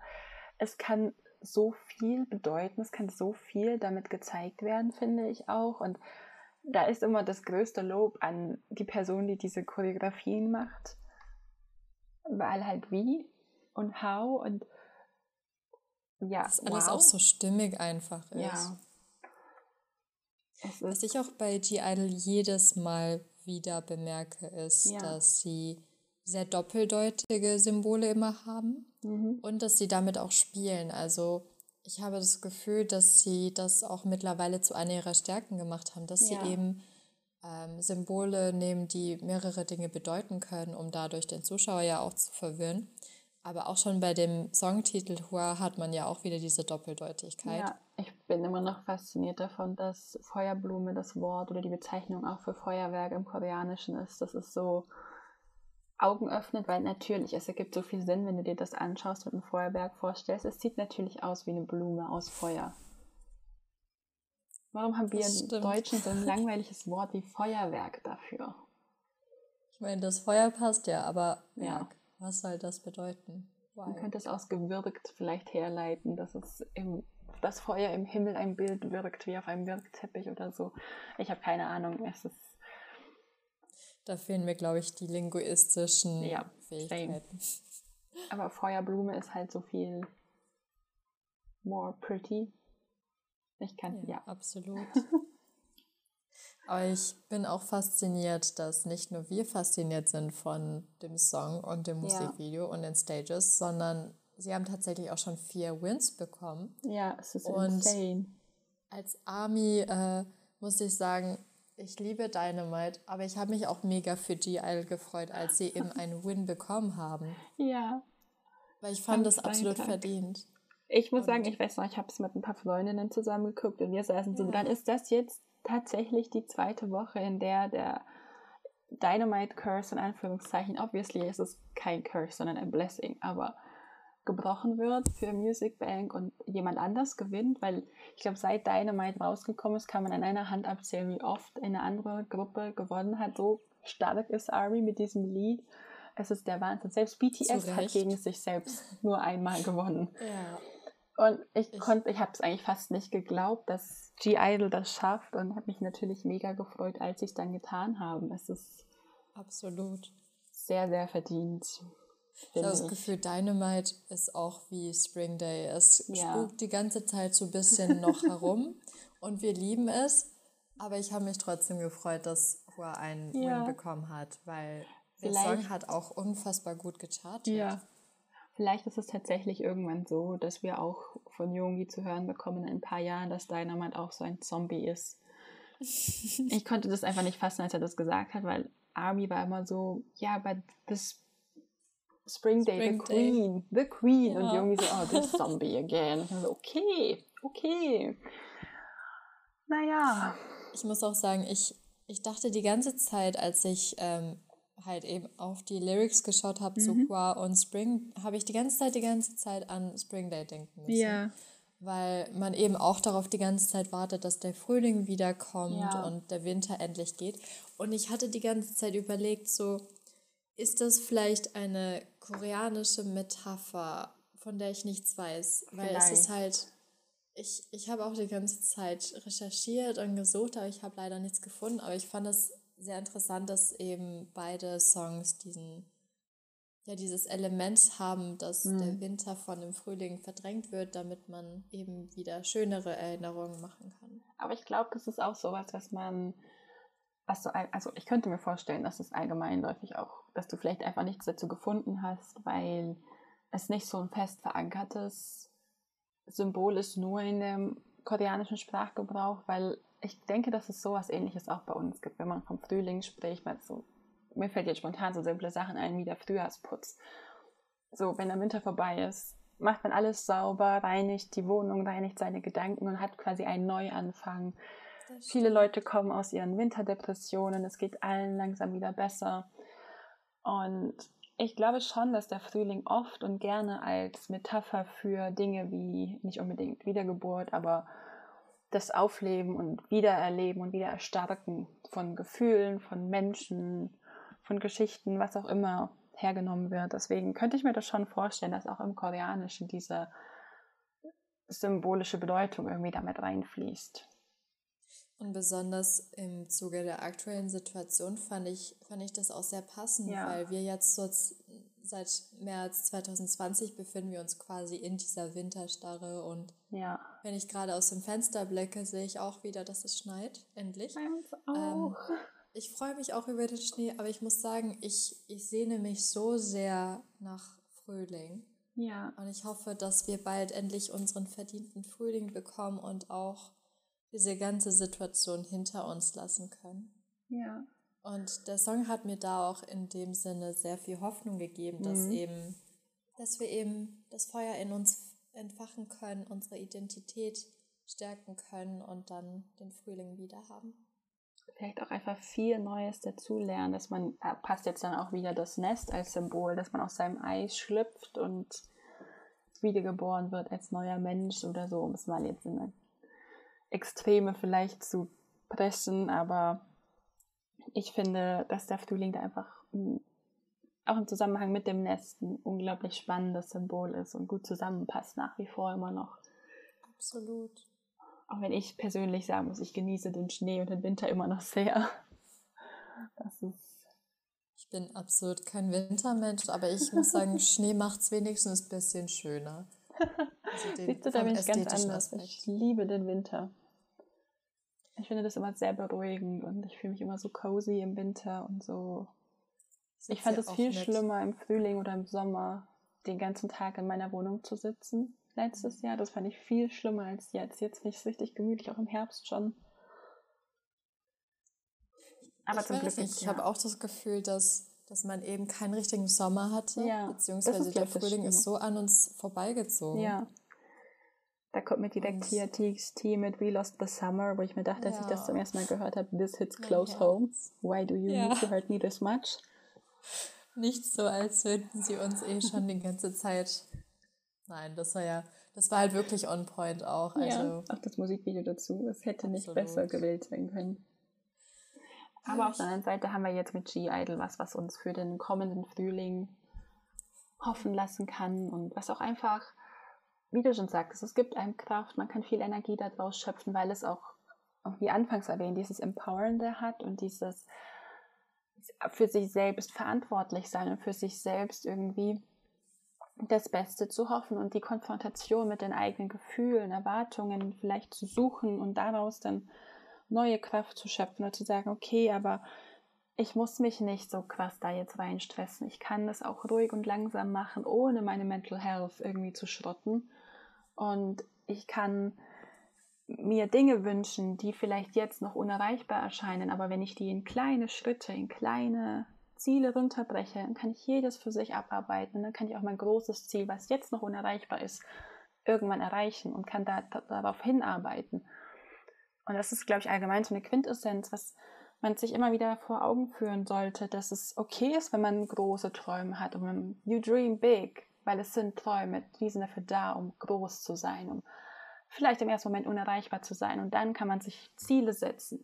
es kann so viel bedeuten, es kann so viel damit gezeigt werden, finde ich auch. Und da ist immer das größte Lob an die Person, die diese Choreografien macht, weil halt wie und how und ja, dass alles wow. auch so stimmig einfach ist. Ja. Was ich auch bei G-Idol jedes Mal wieder bemerke, ist, ja. dass sie sehr doppeldeutige Symbole immer haben mhm. und dass sie damit auch spielen. Also ich habe das Gefühl, dass sie das auch mittlerweile zu einer ihrer Stärken gemacht haben, dass ja. sie eben ähm, Symbole nehmen, die mehrere Dinge bedeuten können, um dadurch den Zuschauer ja auch zu verwirren. Aber auch schon bei dem Songtitel Hua hat man ja auch wieder diese Doppeldeutigkeit. Ja, ich bin immer noch fasziniert davon, dass Feuerblume das Wort oder die Bezeichnung auch für Feuerwerk im Koreanischen ist. Das ist so Augen öffnet, weil natürlich, es ergibt so viel Sinn, wenn du dir das anschaust und ein Feuerwerk vorstellst. Es sieht natürlich aus wie eine Blume aus Feuer. Warum haben wir im Deutschen so ein langweiliges Wort wie Feuerwerk dafür? Ich meine, das Feuer passt ja, aber ja. Was soll das bedeuten? Why? Man könnte es aus gewirkt vielleicht herleiten, dass es im, das Feuer im Himmel ein Bild wirkt, wie auf einem Wirkteppich oder so. Ich habe keine Ahnung. Es ist da fehlen mir, glaube ich, die linguistischen ja, Fähigkeiten. Same. Aber Feuerblume ist halt so viel more pretty. Ich kann, ja. ja. Absolut. Aber ich bin auch fasziniert, dass nicht nur wir fasziniert sind von dem Song und dem Musikvideo ja. und den Stages, sondern sie haben tatsächlich auch schon vier Wins bekommen. Ja, es ist und insane. Als Army äh, muss ich sagen, ich liebe Dynamite, aber ich habe mich auch mega für G-Idol gefreut, als sie eben einen Win bekommen haben. Ja. Weil ich fand das absolut Dank. verdient. Ich muss und sagen, ich weiß noch, ich habe es mit ein paar Freundinnen zusammengeguckt und wir saßen so, dann ist das jetzt tatsächlich die zweite Woche, in der der Dynamite Curse in Anführungszeichen, obviously ist es kein Curse, sondern ein Blessing, aber gebrochen wird für Music Bank und jemand anders gewinnt, weil ich glaube, seit Dynamite rausgekommen ist, kann man an einer Hand abzählen, wie oft eine andere Gruppe gewonnen hat. So stark ist Ari mit diesem Lied. Es ist der Wahnsinn. Selbst BTS hat gegen sich selbst nur einmal gewonnen. Ja. Und ich, ich konnte, ich habe es eigentlich fast nicht geglaubt, dass G-Idol das schafft und habe mich natürlich mega gefreut, als sie es dann getan haben. Es ist absolut sehr, sehr verdient. Ich habe das Gefühl, Dynamite ist auch wie Spring Day. Es ja. spukt die ganze Zeit so ein bisschen noch herum und wir lieben es. Aber ich habe mich trotzdem gefreut, dass Hua einen ja. Win bekommen hat, weil Vielleicht. der Song hat auch unfassbar gut gechartet. Ja, Vielleicht ist es tatsächlich irgendwann so, dass wir auch von Jungi zu hören bekommen in ein paar Jahren, dass Dynamite auch so ein Zombie ist. ich konnte das einfach nicht fassen, als er das gesagt hat, weil Army war immer so, ja, but this Spring Day, Spring the Day. Queen, the Queen. Ja. Und Jungi so, oh, this Zombie again. Und so, okay, okay. Naja. Ich muss auch sagen, ich, ich dachte die ganze Zeit, als ich ähm, halt eben auf die Lyrics geschaut habe mhm. zu Qua und Spring, habe ich die ganze Zeit, die ganze Zeit an Spring Day denken müssen. Ja. Weil man eben auch darauf die ganze Zeit wartet, dass der Frühling wiederkommt ja. und der Winter endlich geht. Und ich hatte die ganze Zeit überlegt, so, ist das vielleicht eine koreanische Metapher, von der ich nichts weiß? Weil vielleicht. es ist halt, ich, ich habe auch die ganze Zeit recherchiert und gesucht, aber ich habe leider nichts gefunden. Aber ich fand das sehr interessant, dass eben beide Songs diesen, ja, dieses Element haben, dass mhm. der Winter von dem Frühling verdrängt wird, damit man eben wieder schönere Erinnerungen machen kann. Aber ich glaube, das ist auch sowas, was man, was du, also ich könnte mir vorstellen, dass es allgemeinläufig auch, dass du vielleicht einfach nichts dazu gefunden hast, weil es nicht so ein fest verankertes Symbol ist, nur in dem koreanischen Sprachgebrauch, weil ich denke, dass es sowas ähnliches auch bei uns gibt, wenn man vom Frühling spricht, weil so, mir fällt jetzt spontan so simple Sachen ein wie der Frühjahrsputz. So, wenn der Winter vorbei ist, macht man alles sauber, reinigt die Wohnung, reinigt seine Gedanken und hat quasi einen Neuanfang. Viele Leute kommen aus ihren Winterdepressionen, es geht allen langsam wieder besser. Und ich glaube schon, dass der Frühling oft und gerne als Metapher für Dinge wie nicht unbedingt Wiedergeburt, aber das Aufleben und Wiedererleben und Wiedererstarken von Gefühlen, von Menschen, von Geschichten, was auch immer hergenommen wird. Deswegen könnte ich mir das schon vorstellen, dass auch im Koreanischen diese symbolische Bedeutung irgendwie damit reinfließt. Und besonders im Zuge der aktuellen Situation fand ich, fand ich das auch sehr passend, ja. weil wir jetzt so seit März 2020 befinden wir uns quasi in dieser Winterstarre und ja. wenn ich gerade aus dem Fenster blicke, sehe ich auch wieder, dass es schneit, endlich. Ähm, ich freue mich auch über den Schnee, aber ich muss sagen, ich, ich sehne mich so sehr nach Frühling. Ja. Und ich hoffe, dass wir bald endlich unseren verdienten Frühling bekommen und auch diese ganze Situation hinter uns lassen können. Ja. Und der Song hat mir da auch in dem Sinne sehr viel Hoffnung gegeben, dass mhm. eben, dass wir eben das Feuer in uns entfachen können, unsere Identität stärken können und dann den Frühling wieder haben. Vielleicht auch einfach viel Neues dazulernen, dass man, passt jetzt dann auch wieder das Nest als Symbol, dass man aus seinem Eis schlüpft und wiedergeboren wird als neuer Mensch oder so, um es mal jetzt in eine Extreme vielleicht zu pressen, aber ich finde, dass der Frühling da einfach auch im Zusammenhang mit dem Nest ein unglaublich spannendes Symbol ist und gut zusammenpasst nach wie vor immer noch. Absolut. Auch wenn ich persönlich sagen muss, ich genieße den Schnee und den Winter immer noch sehr. Das ist. Ich bin absolut kein Wintermensch, aber ich muss sagen, Schnee macht es wenigstens ein bisschen schöner. Also Siehst du, da bin ich ganz anders. Aspekt. Ich liebe den Winter. Ich finde das immer sehr beruhigend und ich fühle mich immer so cozy im Winter und so. ich fand es viel nett. schlimmer im Frühling oder im Sommer, den ganzen Tag in meiner Wohnung zu sitzen. Letztes Jahr, das fand ich viel schlimmer als jetzt. Jetzt finde ich es richtig gemütlich, auch im Herbst schon. Aber ich zum Glück nicht. Ich ja. habe auch das Gefühl, dass, dass man eben keinen richtigen Sommer hatte. Ja, beziehungsweise der Frühling ist so an uns vorbeigezogen. Ja. Da kommt mir direkt hier TXT mit We Lost the Summer, wo ich mir dachte, als ich das zum ersten Mal gehört habe, This hits close home. Why do you ja. need to hurt me this much? Nicht so, als würden sie uns eh schon die ganze Zeit. Nein, das war ja, das war halt wirklich on point auch. Also ja, auch das Musikvideo dazu. Es hätte absolut. nicht besser gewählt sein können. Aber auf der anderen Seite haben wir jetzt mit G-Idol was, was uns für den kommenden Frühling hoffen lassen kann und was auch einfach wie du schon sagtest, es gibt einem Kraft, man kann viel Energie daraus schöpfen, weil es auch, wie anfangs erwähnt, dieses Empowerende hat und dieses für sich selbst verantwortlich sein und für sich selbst irgendwie das Beste zu hoffen und die Konfrontation mit den eigenen Gefühlen, Erwartungen vielleicht zu suchen und daraus dann neue Kraft zu schöpfen und zu sagen, okay, aber ich muss mich nicht so krass da jetzt reinstressen. Ich kann das auch ruhig und langsam machen, ohne meine Mental Health irgendwie zu schrotten und ich kann mir Dinge wünschen, die vielleicht jetzt noch unerreichbar erscheinen, aber wenn ich die in kleine Schritte, in kleine Ziele runterbreche, dann kann ich jedes für sich abarbeiten. Dann kann ich auch mein großes Ziel, was jetzt noch unerreichbar ist, irgendwann erreichen und kann da, da, darauf hinarbeiten. Und das ist, glaube ich, allgemein so eine Quintessenz, was man sich immer wieder vor Augen führen sollte, dass es okay ist, wenn man große Träume hat und wenn you dream big, weil es sind Träume, die sind dafür da, um groß zu sein, um vielleicht im ersten Moment unerreichbar zu sein. Und dann kann man sich Ziele setzen,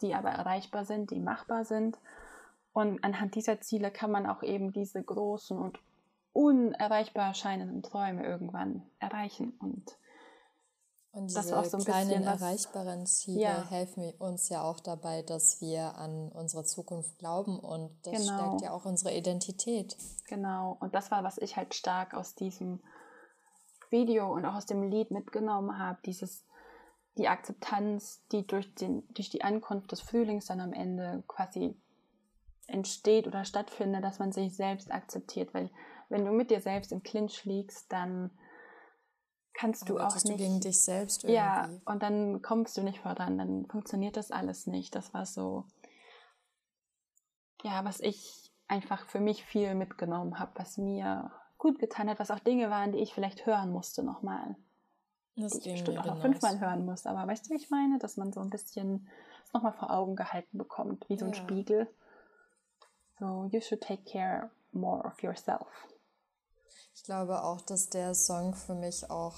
die aber erreichbar sind, die machbar sind. Und anhand dieser Ziele kann man auch eben diese großen und unerreichbar erscheinenden Träume irgendwann erreichen. Und und diese das auch so ein kleinen erreichbaren Ziele ja. helfen uns ja auch dabei, dass wir an unsere Zukunft glauben und das genau. stärkt ja auch unsere Identität. Genau, und das war, was ich halt stark aus diesem Video und auch aus dem Lied mitgenommen habe, dieses die Akzeptanz, die durch, den, durch die Ankunft des Frühlings dann am Ende quasi entsteht oder stattfindet, dass man sich selbst akzeptiert, weil wenn du mit dir selbst im Clinch liegst, dann kannst du auch nicht. Du gegen dich selbst irgendwie. Ja, und dann kommst du nicht voran, dann funktioniert das alles nicht. Das war so, ja, was ich einfach für mich viel mitgenommen habe, was mir gut getan hat, was auch Dinge waren, die ich vielleicht hören musste nochmal. Das die ich bestimmt auch noch fünfmal hören muss. Aber weißt du, wie ich meine? Dass man so ein bisschen es nochmal vor Augen gehalten bekommt, wie so ein ja. Spiegel. So, you should take care more of yourself. Ich glaube auch, dass der Song für mich auch.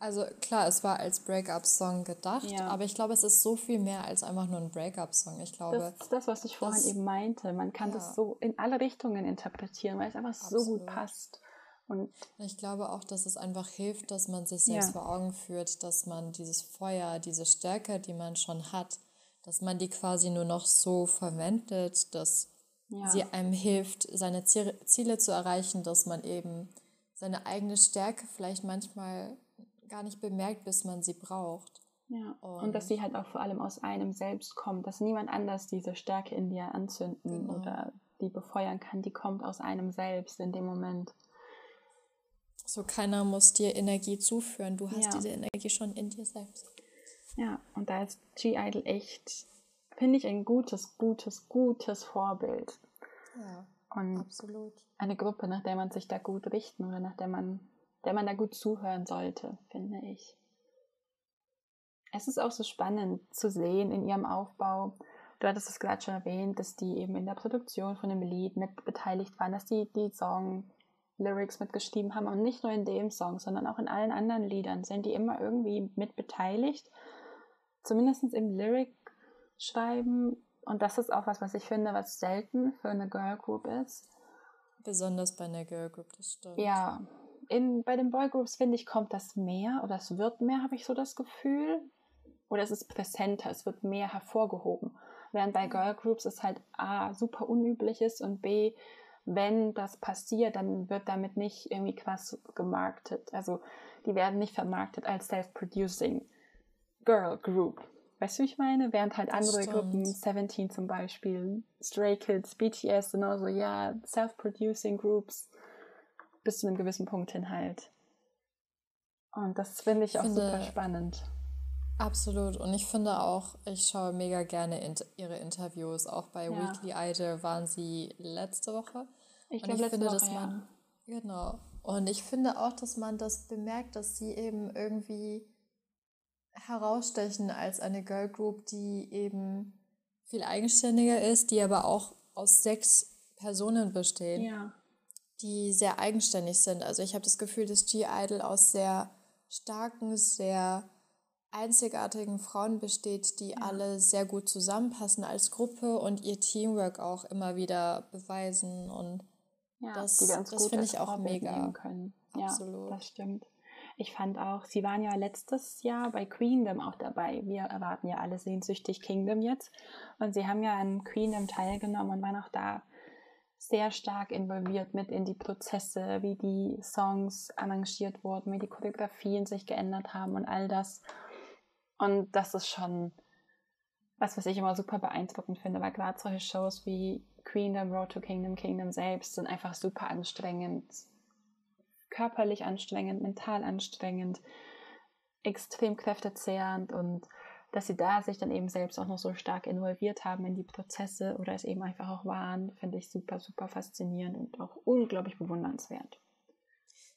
Also klar, es war als Breakup-Song gedacht, ja. aber ich glaube, es ist so viel mehr als einfach nur ein Breakup-Song. Ich glaube. Das ist das, was ich vorhin eben meinte. Man kann ja. das so in alle Richtungen interpretieren, weil es einfach Absolut. so gut passt. Und ich glaube auch, dass es einfach hilft, dass man sich selbst ja. vor Augen führt, dass man dieses Feuer, diese Stärke, die man schon hat, dass man die quasi nur noch so verwendet, dass ja. sie einem hilft, seine Ziele zu erreichen, dass man eben seine eigene Stärke vielleicht manchmal gar nicht bemerkt, bis man sie braucht. Ja. Und, und, dass sie halt auch vor allem aus einem selbst kommt, dass niemand anders diese Stärke in dir anzünden genau. oder die befeuern kann, die kommt aus einem selbst in dem Moment. So keiner muss dir Energie zuführen, du hast ja. diese Energie schon in dir selbst. Ja, und da ist G-Idol echt, finde ich, ein gutes, gutes, gutes Vorbild. Ja, und absolut. Eine Gruppe, nach der man sich da gut richten oder nach der man, der man da gut zuhören sollte, finde ich. Es ist auch so spannend zu sehen in ihrem Aufbau. Du hattest es gerade schon erwähnt, dass die eben in der Produktion von dem Lied mit beteiligt waren, dass die die Song Lyrics mitgeschrieben haben und nicht nur in dem Song, sondern auch in allen anderen Liedern sind die immer irgendwie mit beteiligt. Zumindest im Lyric schreiben. Und das ist auch was, was ich finde, was selten für eine Girl Group ist. Besonders bei einer Girl Group, das stimmt. Ja, in, bei den Boy Groups finde ich, kommt das mehr oder es wird mehr, habe ich so das Gefühl. Oder es ist präsenter, es wird mehr hervorgehoben. Während bei Girl Groups es halt A, super unüblich ist und B, wenn das passiert, dann wird damit nicht irgendwie krass gemarktet. Also die werden nicht vermarktet als Self-Producing Girl Group. Weißt du, wie ich meine? Während halt andere Gruppen, Seventeen zum Beispiel, Stray Kids, BTS, genau so, ja, Self-Producing Groups bis zu einem gewissen Punkt hin halt. Und das finde ich auch finde, super spannend. Absolut. Und ich finde auch, ich schaue mega gerne in, ihre Interviews. Auch bei ja. Weekly Idol waren sie letzte Woche. Ich glaube, letzte finde, Woche, dass man, ja. Genau. Und ich finde auch, dass man das bemerkt, dass sie eben irgendwie herausstechen als eine Girl Group, die eben viel eigenständiger ist, die aber auch aus sechs Personen bestehen. Ja die sehr eigenständig sind. Also ich habe das Gefühl, dass G-Idol aus sehr starken, sehr einzigartigen Frauen besteht, die ja. alle sehr gut zusammenpassen als Gruppe und ihr Teamwork auch immer wieder beweisen und ja, das, das finde ich auch mega. Können. Absolut. Ja, das stimmt. Ich fand auch, sie waren ja letztes Jahr bei Queendom auch dabei. Wir erwarten ja alle sehnsüchtig Kingdom jetzt. Und sie haben ja an Queendom teilgenommen und waren auch da sehr stark involviert mit in die Prozesse, wie die Songs arrangiert wurden, wie die Choreografien sich geändert haben und all das. Und das ist schon was, was ich immer super beeindruckend finde, weil gerade solche Shows wie Queendom, Road to Kingdom, Kingdom selbst sind einfach super anstrengend. Körperlich anstrengend, mental anstrengend, extrem kräftezehrend und dass sie da sich dann eben selbst auch noch so stark involviert haben in die Prozesse oder es eben einfach auch waren, finde ich super, super faszinierend und auch unglaublich bewundernswert.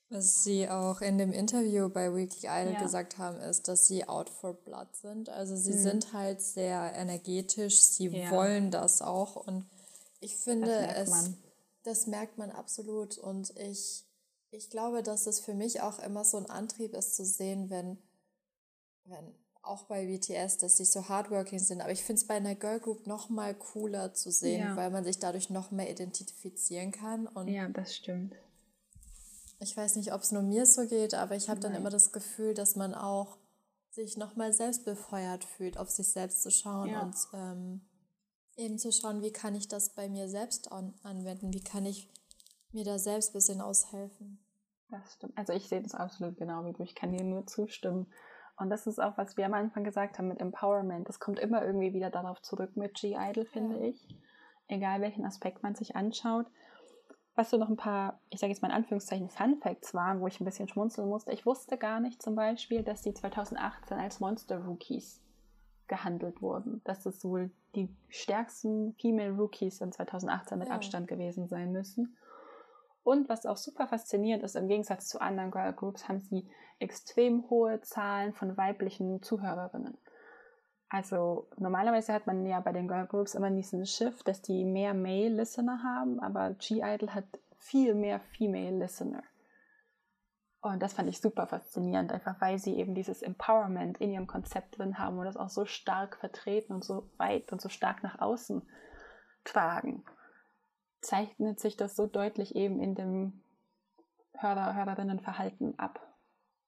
Was sie auch in dem Interview bei Weekly Idol ja. gesagt haben, ist, dass sie out for blood sind. Also sie mhm. sind halt sehr energetisch, sie ja. wollen das auch und ich finde das es, das merkt man absolut und ich, ich glaube, dass es für mich auch immer so ein Antrieb ist zu sehen, wenn, wenn auch bei BTS, dass sie so hardworking sind. Aber ich finde es bei einer Girl Group noch mal cooler zu sehen, ja. weil man sich dadurch noch mehr identifizieren kann. Und ja, das stimmt. Ich weiß nicht, ob es nur mir so geht, aber ich habe dann immer das Gefühl, dass man auch sich noch mal selbst befeuert fühlt, auf sich selbst zu schauen ja. und ähm, eben zu schauen, wie kann ich das bei mir selbst an anwenden, wie kann ich mir da selbst ein bisschen aushelfen. Das stimmt. Also ich sehe das absolut genau wie du. Ich kann dir nur zustimmen. Und das ist auch, was wir am Anfang gesagt haben mit Empowerment. Das kommt immer irgendwie wieder darauf zurück mit G-Idol, finde ja. ich. Egal welchen Aspekt man sich anschaut. Was so noch ein paar, ich sage jetzt mal in Anführungszeichen, Fun Facts waren, wo ich ein bisschen schmunzeln musste. Ich wusste gar nicht zum Beispiel, dass die 2018 als Monster Rookies gehandelt wurden. Dass es wohl die stärksten Female Rookies in 2018 mit ja. Abstand gewesen sein müssen. Und was auch super faszinierend ist, im Gegensatz zu anderen Girl Groups haben sie extrem hohe Zahlen von weiblichen Zuhörerinnen. Also normalerweise hat man ja bei den Girl Groups immer diesen Shift, dass die mehr Male Listener haben, aber G-Idol hat viel mehr Female Listener. Und das fand ich super faszinierend, einfach weil sie eben dieses Empowerment in ihrem Konzept drin haben und das auch so stark vertreten und so weit und so stark nach außen tragen zeichnet sich das so deutlich eben in dem Hörer, Hörerinnenverhalten ab.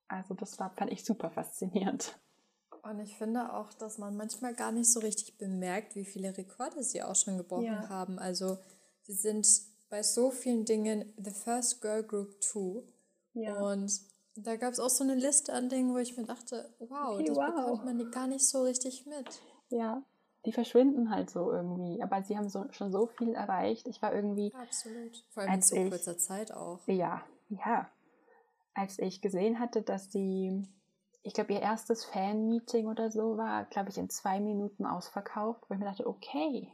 Also das war, fand ich super faszinierend. Und ich finde auch, dass man manchmal gar nicht so richtig bemerkt, wie viele Rekorde sie auch schon gebrochen ja. haben. Also sie sind bei so vielen Dingen the first girl group too. Ja. Und da gab es auch so eine Liste an Dingen, wo ich mir dachte, wow, okay, das wow. bekommt man gar nicht so richtig mit. Ja, die verschwinden halt so irgendwie. Aber sie haben so, schon so viel erreicht. Ich war irgendwie. Absolut. Vor allem in so ich, kurzer Zeit auch. Ja, ja. Als ich gesehen hatte, dass sie, ich glaube, ihr erstes Fan-Meeting oder so war, glaube ich, in zwei Minuten ausverkauft, wo ich mir dachte, okay.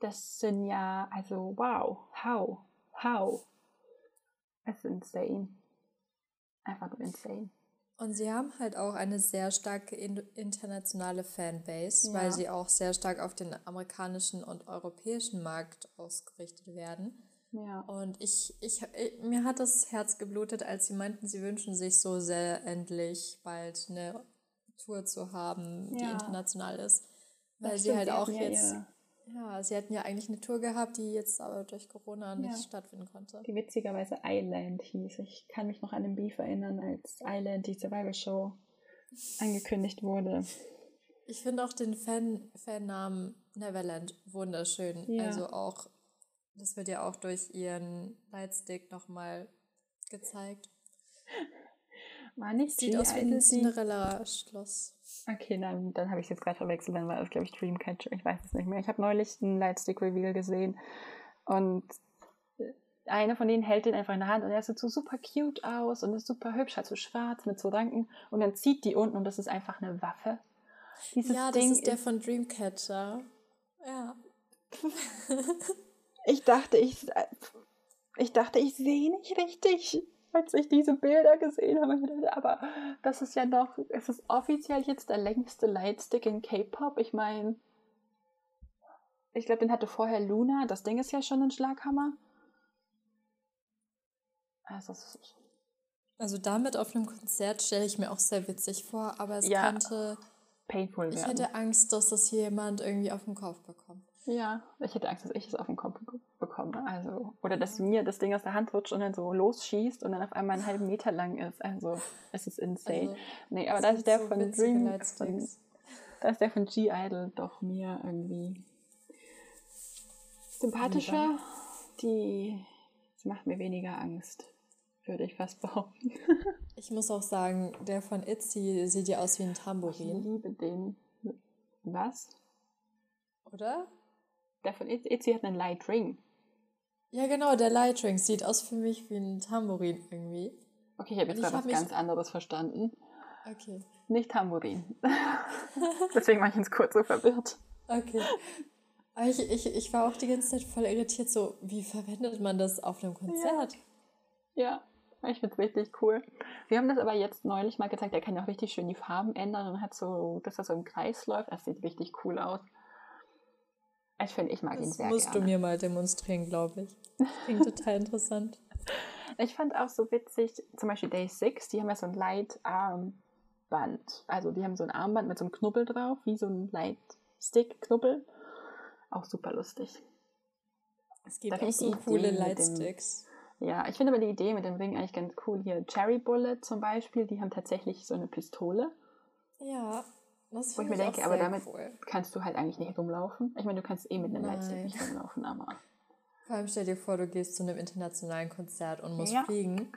Das sind ja, also wow, how, how. Es ist insane. Einfach nur insane. Und sie haben halt auch eine sehr starke internationale Fanbase, ja. weil sie auch sehr stark auf den amerikanischen und europäischen Markt ausgerichtet werden. Ja. Und ich, ich, ich, mir hat das Herz geblutet, als sie meinten, sie wünschen sich so sehr endlich bald eine Tour zu haben, die ja. international ist. Weil das sie halt auch jetzt ihre. Ja, sie hatten ja eigentlich eine Tour gehabt, die jetzt aber durch Corona nicht ja. stattfinden konnte. Die witzigerweise Island hieß. Ich kann mich noch an den Beef erinnern, als Island, die Survival Show, angekündigt wurde. Ich finde auch den Fan Fannamen Neverland wunderschön. Ja. Also auch, das wird ja auch durch ihren Lightstick nochmal gezeigt. War nicht Sieht aus wie ein Cinderella-Schloss. Okay, nein, dann habe ich es jetzt gerade verwechselt. Dann war das, glaube ich, Dreamcatcher. Ich weiß es nicht mehr. Ich habe neulich einen Lightstick-Reveal gesehen und einer von denen hält den einfach in der Hand und er sieht so super cute aus und ist super hübsch, halt so schwarz mit so Ranken und dann zieht die unten und das ist einfach eine Waffe. Dieses ja, das Ding ist der von Dreamcatcher. Ja. ich dachte, ich, ich dachte, ich sehe nicht richtig als ich diese Bilder gesehen habe. Aber das ist ja noch, es ist offiziell jetzt der längste Lightstick in K-Pop. Ich meine, ich glaube, den hatte vorher Luna. Das Ding ist ja schon ein Schlaghammer. Also, also damit auf einem Konzert stelle ich mir auch sehr witzig vor, aber es ja, könnte painful werden. Ich hätte Angst, dass das jemand irgendwie auf den Kopf bekommt. Ja, ich hätte Angst, dass ich es auf den Kopf bekomme. Also, oder dass mir das Ding aus der Hand rutscht und dann so losschießt und dann auf einmal einen halben Meter lang ist. Also, es ist insane. Also, nee, aber da ist der so von Dream. Von, da ist der von G-Idol doch mir irgendwie sympathischer. Die, das macht mir weniger Angst, würde ich fast behaupten. ich muss auch sagen, der von Itzy sieht ja aus wie ein Tambourin. Ich liebe den. Was? Oder? Der von Itzy hat einen Light Ring. Ja, genau, der Light Ring sieht aus für mich wie ein Tambourin irgendwie. Okay, ich habe jetzt gerade was ganz anderes verstanden. Okay. Nicht Tambourin. Deswegen war ich ins kurz so verwirrt. Okay. Aber ich, ich, ich war auch die ganze Zeit voll irritiert, so, wie verwendet man das auf einem Konzert? Ja, ja ich finde es richtig cool. Wir haben das aber jetzt neulich mal gezeigt, er kann ja auch richtig schön die Farben ändern und hat so, dass er so im Kreis läuft. Das sieht richtig cool aus. Ich finde, ich mag das ihn sehr musst gerne. du mir mal demonstrieren, glaube ich. Das klingt total interessant. Ich fand auch so witzig, zum Beispiel Day 6, die haben ja so ein Light-Armband. Also die haben so ein Armband mit so einem Knubbel drauf, wie so ein Light-Stick-Knubbel. Auch super lustig. Es gibt auch so coole Lightsticks. Ja, ich finde aber die Idee mit dem Ring eigentlich ganz cool. Hier Cherry Bullet zum Beispiel, die haben tatsächlich so eine Pistole. Ja, das Wo ich mir denke, aber damit cool. kannst du halt eigentlich nicht rumlaufen. Ich meine, du kannst eh mit einem Lightstick nicht rumlaufen, aber. Vor allem stell dir vor, du gehst zu einem internationalen Konzert und musst ja. fliegen.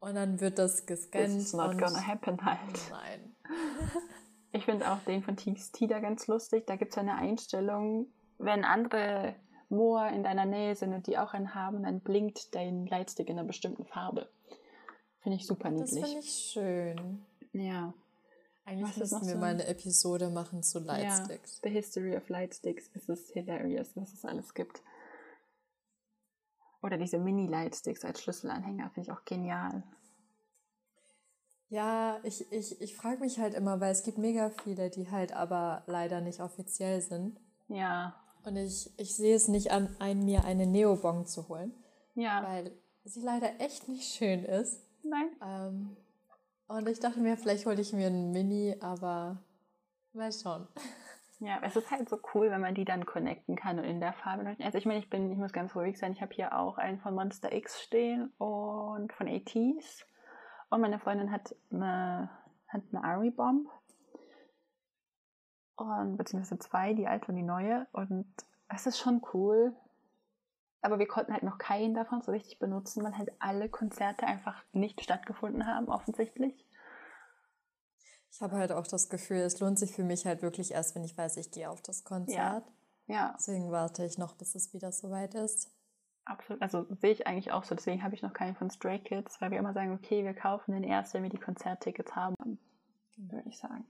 Und dann wird das gescannt. It's not gonna happen halt. Nein. ich finde auch den von TXT da ganz lustig. Da gibt es eine Einstellung, wenn andere Moor in deiner Nähe sind und die auch einen haben, dann blinkt dein Lightstick in einer bestimmten Farbe. Finde ich super niedlich. Das finde ich schön. Ja. Eigentlich was müssen wir so? mal eine Episode machen zu Lightsticks. Ja, The History of Lightsticks. Es ist hilarious, was es alles gibt. Oder diese Mini-Lightsticks als Schlüsselanhänger finde ich auch genial. Ja, ich, ich, ich frage mich halt immer, weil es gibt mega viele, die halt aber leider nicht offiziell sind. Ja. Und ich, ich sehe es nicht an, ein, mir eine Neobong zu holen. Ja. Weil sie leider echt nicht schön ist. Nein. Ähm, und ich dachte mir, vielleicht hole ich mir einen Mini, aber mal schauen. Ja, es ist halt so cool, wenn man die dann connecten kann und in der Farbe. Also ich meine, ich bin, ich muss ganz ruhig sein. Ich habe hier auch einen von Monster X stehen und von ATs. Und meine Freundin hat eine, hat eine Ari Bomb. Und beziehungsweise zwei, die alte und die neue. Und es ist schon cool. Aber wir konnten halt noch keinen davon so richtig benutzen, weil halt alle Konzerte einfach nicht stattgefunden haben, offensichtlich. Ich habe halt auch das Gefühl, es lohnt sich für mich halt wirklich erst, wenn ich weiß, ich gehe auf das Konzert. Ja. ja. Deswegen warte ich noch, bis es wieder soweit ist. Absolut, also sehe ich eigentlich auch so. Deswegen habe ich noch keinen von Stray Kids, weil wir immer sagen, okay, wir kaufen den erst, wenn wir die Konzerttickets haben, würde ich sagen.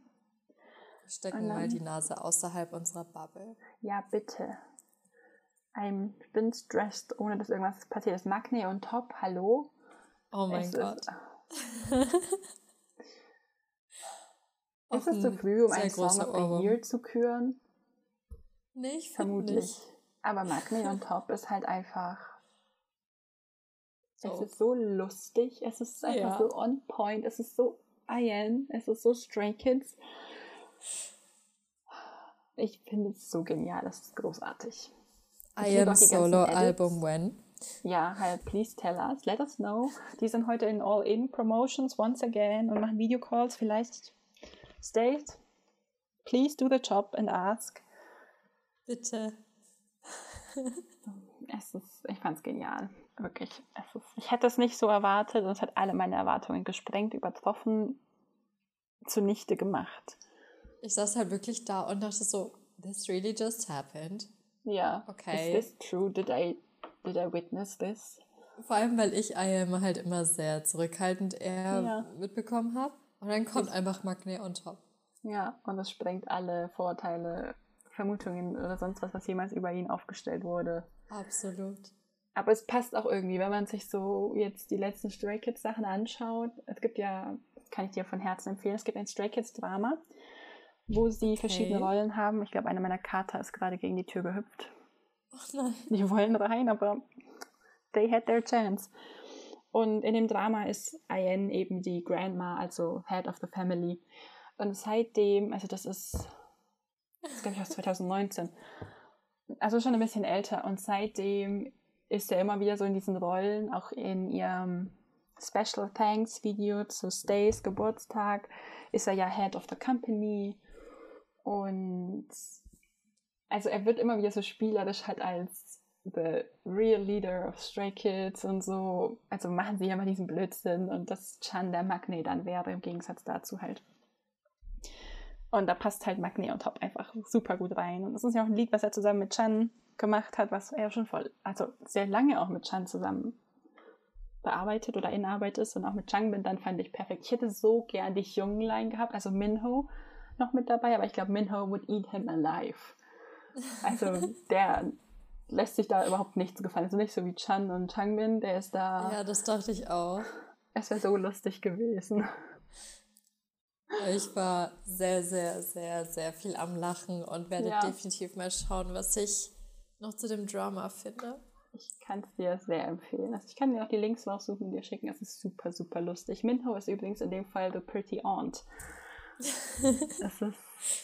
Wir stecken mal die Nase außerhalb unserer Bubble. Ja, bitte. Ich bin stressed, ohne dass irgendwas passiert ist. Magne und Top, hallo. Oh mein es Gott. Ist, ist es zu früh, um einen Song of the Year zu küren? Nicht, Vermutlich. Nicht. Aber Magne und Top ist halt einfach. Es oh. ist so lustig, es ist einfach ja. so on point, es ist so Ian, es ist so Stray Kids. Ich finde es so genial, das ist großartig. I am Solo Album when? Ja, halt, please tell us, let us know. Die sind heute in All-In Promotions once again und machen Videocalls. Vielleicht state, please do the job and ask. Bitte. es ist, ich fand es genial. Wirklich. Es ist, ich hätte es nicht so erwartet und es hat alle meine Erwartungen gesprengt, übertroffen, zunichte gemacht. Ich saß halt wirklich da und dachte so, this really just happened. Ja. Okay. Is this true? Did I, did I witness this? Vor allem, weil ich IM halt immer sehr zurückhaltend eher ja. mitbekommen habe. Und dann kommt ich, einfach Magne on top. Ja, und es sprengt alle Vorurteile, Vermutungen oder sonst was, was jemals über ihn aufgestellt wurde. Absolut. Aber es passt auch irgendwie, wenn man sich so jetzt die letzten Stray Kids Sachen anschaut. Es gibt ja, kann ich dir von Herzen empfehlen, es gibt ein Stray Kids Drama wo sie okay. verschiedene Rollen haben. Ich glaube, eine meiner Kater ist gerade gegen die Tür gehüpft. Ach nein. Die wollen rein, aber they had their chance. Und in dem Drama ist Ayen eben die Grandma, also Head of the Family. Und seitdem, also das ist, das glaube ich aus 2019, also schon ein bisschen älter. Und seitdem ist er immer wieder so in diesen Rollen, auch in ihrem Special Thanks Video zu Stays Geburtstag ist er ja Head of the Company und also er wird immer wieder so spielerisch halt als the real leader of Stray Kids und so. Also machen sie ja immer diesen Blödsinn und dass Chan der Magne dann wäre, im Gegensatz dazu halt. Und da passt halt Magne und Top einfach super gut rein. Und das ist ja auch ein Lied, was er zusammen mit Chan gemacht hat, was er schon voll, also sehr lange auch mit Chan zusammen bearbeitet oder in Arbeit ist. Und auch mit Changbin dann fand ich perfekt. Ich hätte so gern die jungen Line gehabt, also Minho noch mit dabei, aber ich glaube, Minho would eat him alive. Also der lässt sich da überhaupt nichts gefallen. Also nicht so wie Chan und Changbin, der ist da. Ja, das dachte ich auch. Es wäre so lustig gewesen. Ich war sehr, sehr, sehr, sehr viel am Lachen und werde ja. definitiv mal schauen, was ich noch zu dem Drama finde. Ich kann es dir sehr empfehlen. Also ich kann dir auch die Links raussuchen und dir schicken. Es ist super, super lustig. Minho ist übrigens in dem Fall The Pretty Aunt. Das ist.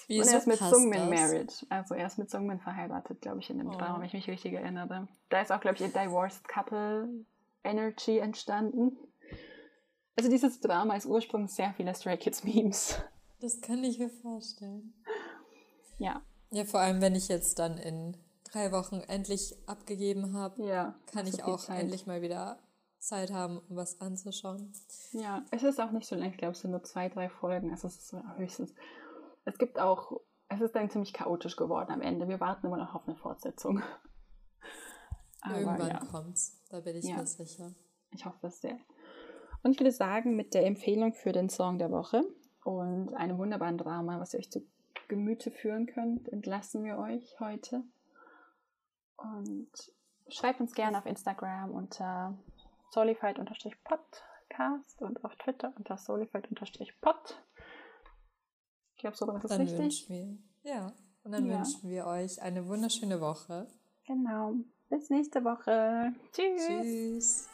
Wieso und er ist mit Sungmin married. Also er ist mit Sungmin verheiratet, glaube ich, in dem oh. Drama, wenn ich mich richtig erinnere. Da ist auch, glaube ich, ein Divorced Couple Energy entstanden. Also dieses Drama ist Ursprung sehr vieler Stray Kids Memes. Das kann ich mir vorstellen. Ja. Ja, vor allem, wenn ich jetzt dann in drei Wochen endlich abgegeben habe, ja, kann ich auch Zeit. endlich mal wieder Zeit haben, um was anzuschauen. Ja, es ist auch nicht so lang, ich glaube, es sind nur zwei, drei Folgen. Also es ist höchstens. Es gibt auch, es ist dann ziemlich chaotisch geworden am Ende. Wir warten immer noch auf eine Fortsetzung. Aber, Irgendwann ja. kommt's, da bin ich ja. mir sicher. Ich hoffe es sehr. Und ich würde sagen, mit der Empfehlung für den Song der Woche und einem wunderbaren Drama, was ihr euch zu Gemüte führen könnt, entlassen wir euch heute. Und schreibt uns gerne auf Instagram unter solified-podcast und auf Twitter unter solified-pod. Ich glaube, so ist es richtig. Wir, ja, und dann ja. wünschen wir euch eine wunderschöne Woche. Genau. Bis nächste Woche. Tschüss. Tschüss.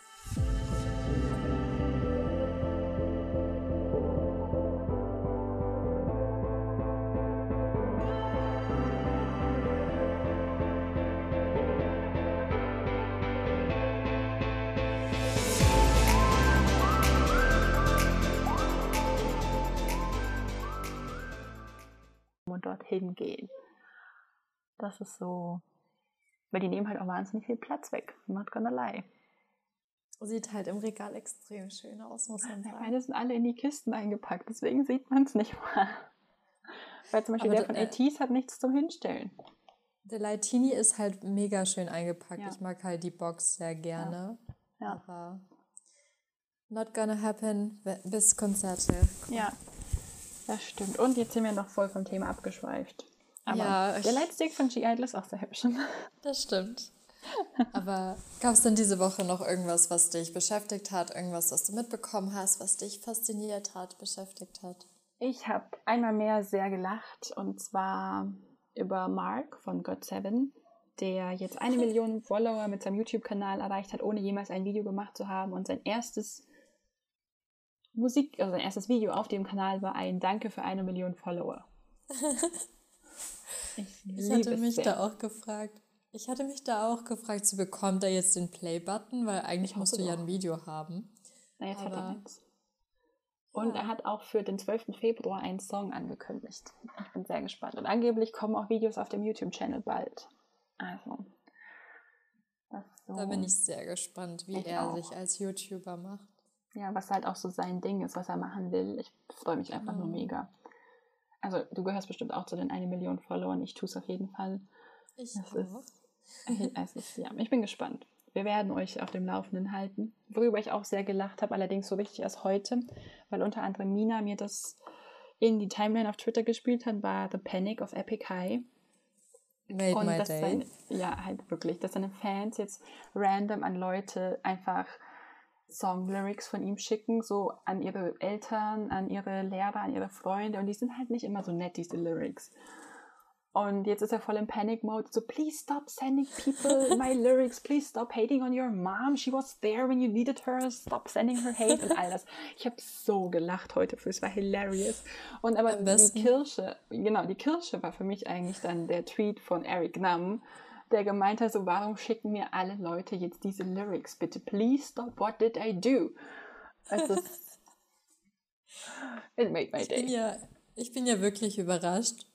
Hingehen. Das ist so Weil die nehmen halt auch wahnsinnig viel Platz weg. Not gonna lie. Sieht halt im Regal extrem schön aus, muss man sagen. Meine sind alle in die Kisten eingepackt, deswegen sieht man es nicht mal. Weil zum Beispiel Aber der von ATs hat nichts zum Hinstellen. Der Lightini ist halt mega schön eingepackt. Ja. Ich mag halt die Box sehr gerne. Ja. ja. Aber not gonna happen bis Konzerte. Ja, das stimmt. Und jetzt sind wir noch voll vom Thema abgeschweift. Aber ja, der Lightstick von G-Idol ist auch sehr hübsch. Das stimmt. Aber gab es denn diese Woche noch irgendwas, was dich beschäftigt hat? Irgendwas, was du mitbekommen hast, was dich fasziniert hat, beschäftigt hat? Ich habe einmal mehr sehr gelacht und zwar über Mark von God7, der jetzt eine Million Follower mit seinem YouTube-Kanal erreicht hat, ohne jemals ein Video gemacht zu haben. Und sein erstes Musik, also sein erstes Video auf dem Kanal war ein Danke für eine Million Follower. Ich, ich hatte mich da auch gefragt. Ich hatte mich da auch gefragt, so bekommt er jetzt den Play-Button, weil eigentlich musst du ja ein Video haben. Na, jetzt Aber, hat er nichts. Und ja. er hat auch für den 12. Februar einen Song angekündigt. Ich bin sehr gespannt. Und angeblich kommen auch Videos auf dem YouTube-Channel bald. Also. So. Da bin ich sehr gespannt, wie ich er auch. sich als YouTuber macht. Ja, was halt auch so sein Ding ist, was er machen will. Ich freue mich einfach genau. nur mega. Also, du gehörst bestimmt auch zu den 1 Million Followern. Ich tue es auf jeden Fall. Ich das auch. Ist, es ist, ja, ich bin gespannt. Wir werden euch auf dem Laufenden halten. Worüber ich auch sehr gelacht habe, allerdings so richtig erst heute, weil unter anderem Mina mir das in die Timeline auf Twitter gespielt hat, war The Panic of Epic High. Made Und my day. Seine, ja, halt wirklich, dass seine Fans jetzt random an Leute einfach Song-Lyrics von ihm schicken, so an ihre Eltern, an ihre Lehrer, an ihre Freunde. Und die sind halt nicht immer so nett, diese Lyrics. Und jetzt ist er voll im Panic-Mode. So, please stop sending people my lyrics. Please stop hating on your mom. She was there when you needed her. Stop sending her hate und all das. Ich habe so gelacht heute für es war hilarious. Und aber die Kirsche, genau, die Kirsche war für mich eigentlich dann der Tweet von Eric Nam, der gemeint hat, so, warum schicken mir alle Leute jetzt diese Lyrics? Bitte, please stop. What did I do? Es ist, it made my day. Ich bin ja, ich bin ja wirklich überrascht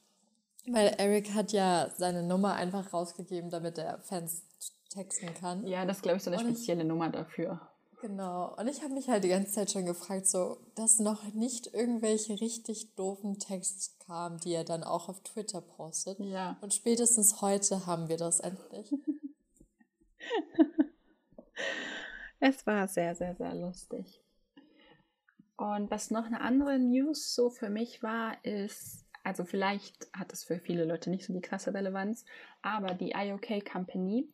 weil Eric hat ja seine Nummer einfach rausgegeben, damit er Fans texten kann. Ja, das ist, glaube ich, so eine und spezielle Nummer dafür. Genau. Und ich habe mich halt die ganze Zeit schon gefragt, so, dass noch nicht irgendwelche richtig doofen Texte kamen, die er dann auch auf Twitter postet. Ja. Und spätestens heute haben wir das endlich. es war sehr, sehr, sehr lustig. Und was noch eine andere News so für mich war, ist, also vielleicht hat das für viele Leute nicht so die krasse Relevanz, aber die IOK Company,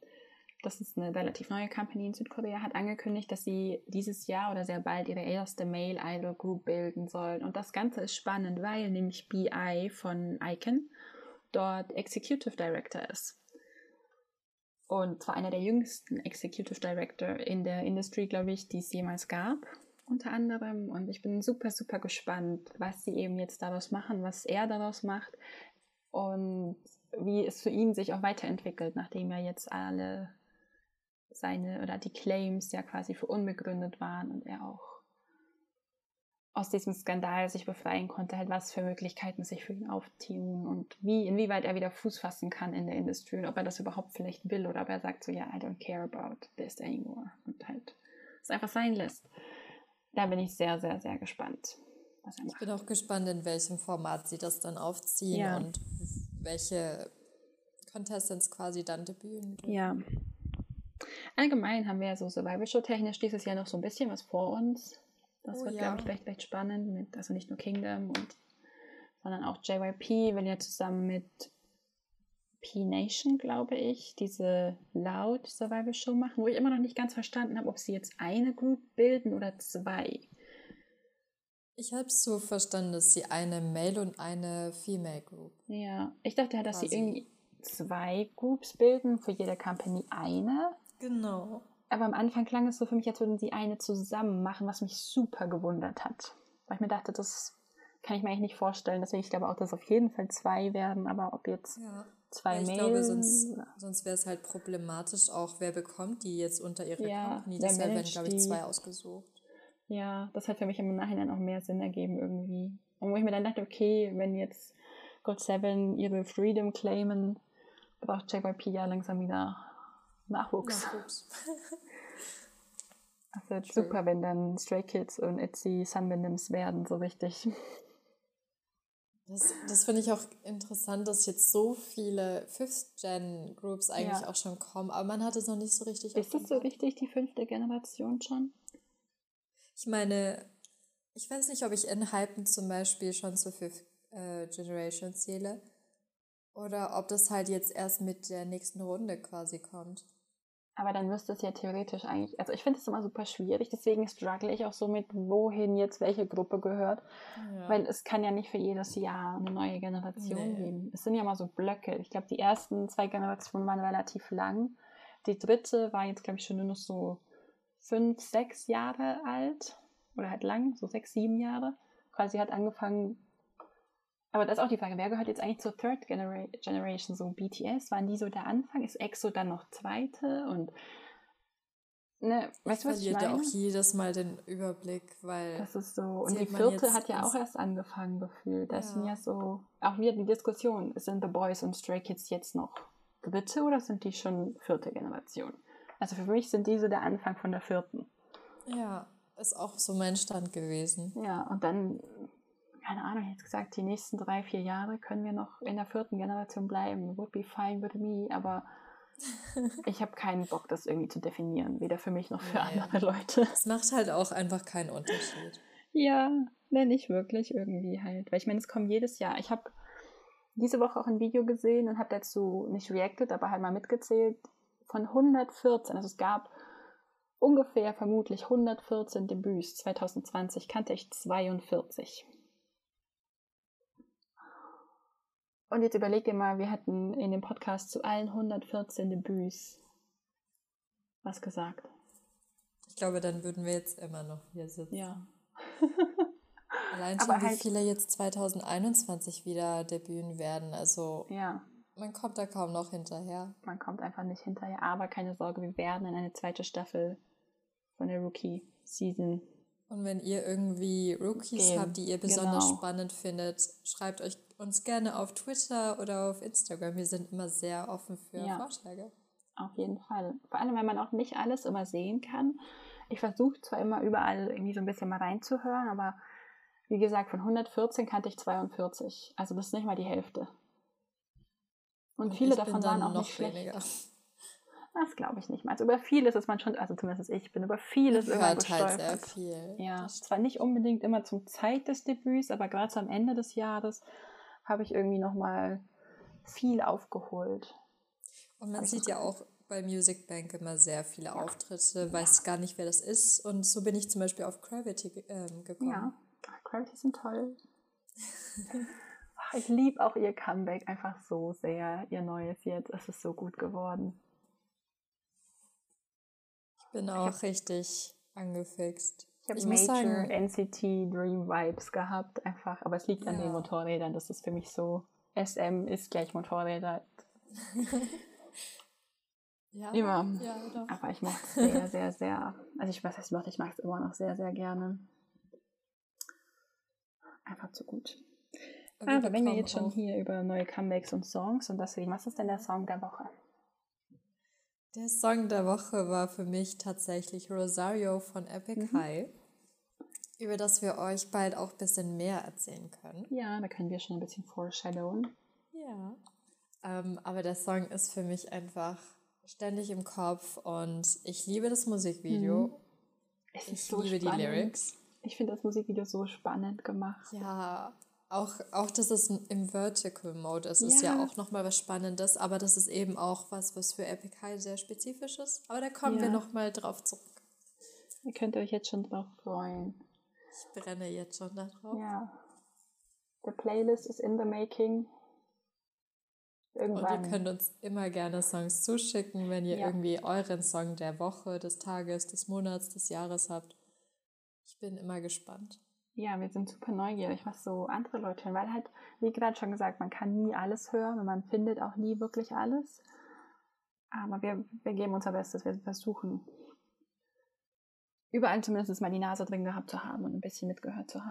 das ist eine relativ neue Company in Südkorea, hat angekündigt, dass sie dieses Jahr oder sehr bald ihre erste Male Idol Group bilden sollen. Und das Ganze ist spannend, weil nämlich BI von Icon dort Executive Director ist. Und zwar einer der jüngsten Executive Director in der Industry, glaube ich, die es jemals gab unter anderem. Und ich bin super, super gespannt, was sie eben jetzt daraus machen, was er daraus macht und wie es für ihn sich auch weiterentwickelt, nachdem er jetzt alle seine oder die Claims ja quasi für unbegründet waren und er auch aus diesem Skandal sich befreien konnte, halt was für Möglichkeiten sich für ihn auftun und wie, inwieweit er wieder Fuß fassen kann in der Industrie und ob er das überhaupt vielleicht will oder ob er sagt so, ja, I don't care about this anymore und halt es einfach sein lässt da bin ich sehr, sehr, sehr gespannt. Ich bin auch gespannt, in welchem Format sie das dann aufziehen ja. und welche Contestants quasi dann debüten. Ja. Allgemein haben wir ja so Survival Show technisch dieses Jahr noch so ein bisschen was vor uns. Das oh, wird, ja. glaube ich, recht, recht spannend. Mit, also nicht nur Kingdom, und, sondern auch JYP will ja zusammen mit P-Nation, glaube ich, diese Loud Survival Show machen, wo ich immer noch nicht ganz verstanden habe, ob sie jetzt eine Group bilden oder zwei. Ich habe es so verstanden, dass sie eine Male und eine Female Group. Ja, ich dachte ja, dass quasi. sie irgendwie zwei Groups bilden, für jede Company eine. Genau. Aber am Anfang klang es so für mich, als würden sie eine zusammen machen, was mich super gewundert hat. Weil ich mir dachte, das kann ich mir eigentlich nicht vorstellen. Deswegen, ich glaube auch, dass auf jeden Fall zwei werden, aber ob jetzt ja zwei ja, ich Mail. glaube, sonst, sonst wäre es halt problematisch auch, wer bekommt die jetzt unter ihre ja, Company. Deshalb werden, glaube ich, zwei ausgesucht. Ja, das hat für mich im Nachhinein auch mehr Sinn ergeben irgendwie. Und wo ich mir dann dachte, okay, wenn jetzt God Seven ihre Freedom claimen, braucht JYP ja langsam wieder Nachwuchs. Nachwuchs. Das wird True. super, wenn dann Stray Kids und Itzy Sunbenims werden, so richtig. Das, das finde ich auch interessant, dass jetzt so viele Fifth-Gen-Groups eigentlich ja. auch schon kommen, aber man hat es noch nicht so richtig. Ist das so richtig, die fünfte Generation schon? Ich meine, ich weiß nicht, ob ich Enhypen zum Beispiel schon zur Fifth äh, Generation zähle oder ob das halt jetzt erst mit der nächsten Runde quasi kommt. Aber dann müsste es ja theoretisch eigentlich, also ich finde es immer super schwierig, deswegen struggle ich auch so mit, wohin jetzt welche Gruppe gehört. Ja. Weil es kann ja nicht für jedes Jahr eine neue Generation nee. geben. Es sind ja mal so Blöcke. Ich glaube, die ersten zwei Generationen waren relativ lang. Die dritte war jetzt, glaube ich, schon nur noch so fünf, sechs Jahre alt. Oder halt lang, so sechs, sieben Jahre. Quasi hat angefangen, aber das ist auch die Frage, wer gehört jetzt eigentlich zur Third Genera Generation? So BTS, waren die so der Anfang? Ist EXO dann noch zweite? Und ne, weißt du, was ich meine? ja auch jedes Mal den Überblick, weil. Das ist so. Und die vierte hat ja auch erst angefangen gefühlt. Das ja. sind ja so. Auch wieder die Diskussion, sind The Boys und Stray Kids jetzt noch dritte oder sind die schon vierte Generation? Also für mich sind diese der Anfang von der vierten. Ja, ist auch so mein Stand gewesen. Ja, und dann keine Ahnung, jetzt gesagt, die nächsten drei, vier Jahre können wir noch in der vierten Generation bleiben. Would be fine with me, aber ich habe keinen Bock, das irgendwie zu definieren, weder für mich noch für nee. andere Leute. Es macht halt auch einfach keinen Unterschied. Ja, ne, nicht wirklich irgendwie halt. Weil ich meine, es kommt jedes Jahr. Ich habe diese Woche auch ein Video gesehen und habe dazu nicht reacted, aber halt mal mitgezählt. Von 114, also es gab ungefähr vermutlich 114 Debüts 2020, kannte ich 42. Und jetzt überleg dir mal, wir hätten in dem Podcast zu allen 114 Debüts was gesagt. Ich glaube, dann würden wir jetzt immer noch hier sitzen. Ja. Allein schon, wie halt, viele jetzt 2021 wieder debüten werden. Also ja. man kommt da kaum noch hinterher. Man kommt einfach nicht hinterher. Aber keine Sorge, wir werden in eine zweite Staffel von der Rookie-Season und wenn ihr irgendwie Rookies Game. habt, die ihr besonders genau. spannend findet, schreibt euch uns gerne auf Twitter oder auf Instagram. Wir sind immer sehr offen für ja. Vorschläge. Auf jeden Fall. Vor allem, wenn man auch nicht alles immer sehen kann. Ich versuche zwar immer überall irgendwie so ein bisschen mal reinzuhören, aber wie gesagt, von 114 kannte ich 42. Also das ist nicht mal die Hälfte. Und, Und viele davon waren auch noch nicht schlecht. Weniger. Das glaube ich nicht mal. Also über vieles ist man schon, also zumindest ich bin über vieles immer halt gestolpert. Halt sehr viel. Ja, zwar nicht unbedingt immer zum Zeit des Debüts, aber gerade so am Ende des Jahres habe ich irgendwie noch mal viel aufgeholt. Und man sieht ja auch bei Music Bank immer sehr viele ja. Auftritte, weiß gar nicht, wer das ist. Und so bin ich zum Beispiel auf Gravity ähm, gekommen. Ja, Gravity sind toll. ich liebe auch ihr Comeback einfach so sehr, ihr neues jetzt. Es ist so gut geworden bin auch hab, richtig angefixt. Ich habe Major sagen, NCT Dream Vibes gehabt, einfach. Aber es liegt ja. an den Motorrädern. Das ist für mich so. SM ist gleich Motorräder. ja, immer. Ja, aber ich mochte es sehr, sehr, sehr. Also ich weiß, was ich mochte, ich mag es immer noch sehr, sehr gerne. Einfach zu gut. Aber, aber wenn wir jetzt schon hier über neue Comebacks und Songs und das reden, was ist denn der Song der Woche? Der Song der Woche war für mich tatsächlich Rosario von Epic mhm. High, über das wir euch bald auch ein bisschen mehr erzählen können. Ja, da können wir schon ein bisschen foreshadowen. Ja. Ähm, aber der Song ist für mich einfach ständig im Kopf und ich liebe das Musikvideo. Mhm. Es ich so liebe spannend. die Lyrics. Ich finde das Musikvideo so spannend gemacht. Ja, auch, auch, dass es im Vertical Mode ist, ist ja, ja auch nochmal was Spannendes, aber das ist eben auch was, was für Epic High sehr spezifisch ist. Aber da kommen ja. wir nochmal drauf zurück. Ihr könnt euch jetzt schon drauf freuen. Ich brenne jetzt schon darauf. Ja. The Playlist is in the making. Irgendwann. Und ihr könnt uns immer gerne Songs zuschicken, wenn ihr ja. irgendwie euren Song der Woche, des Tages, des Monats, des Jahres habt. Ich bin immer gespannt ja, wir sind super neugierig, was so andere Leute hören, weil halt, wie gerade schon gesagt, man kann nie alles hören und man findet auch nie wirklich alles. Aber wir, wir geben unser Bestes, wir versuchen überall zumindest mal die Nase drin gehabt zu haben und ein bisschen mitgehört zu haben.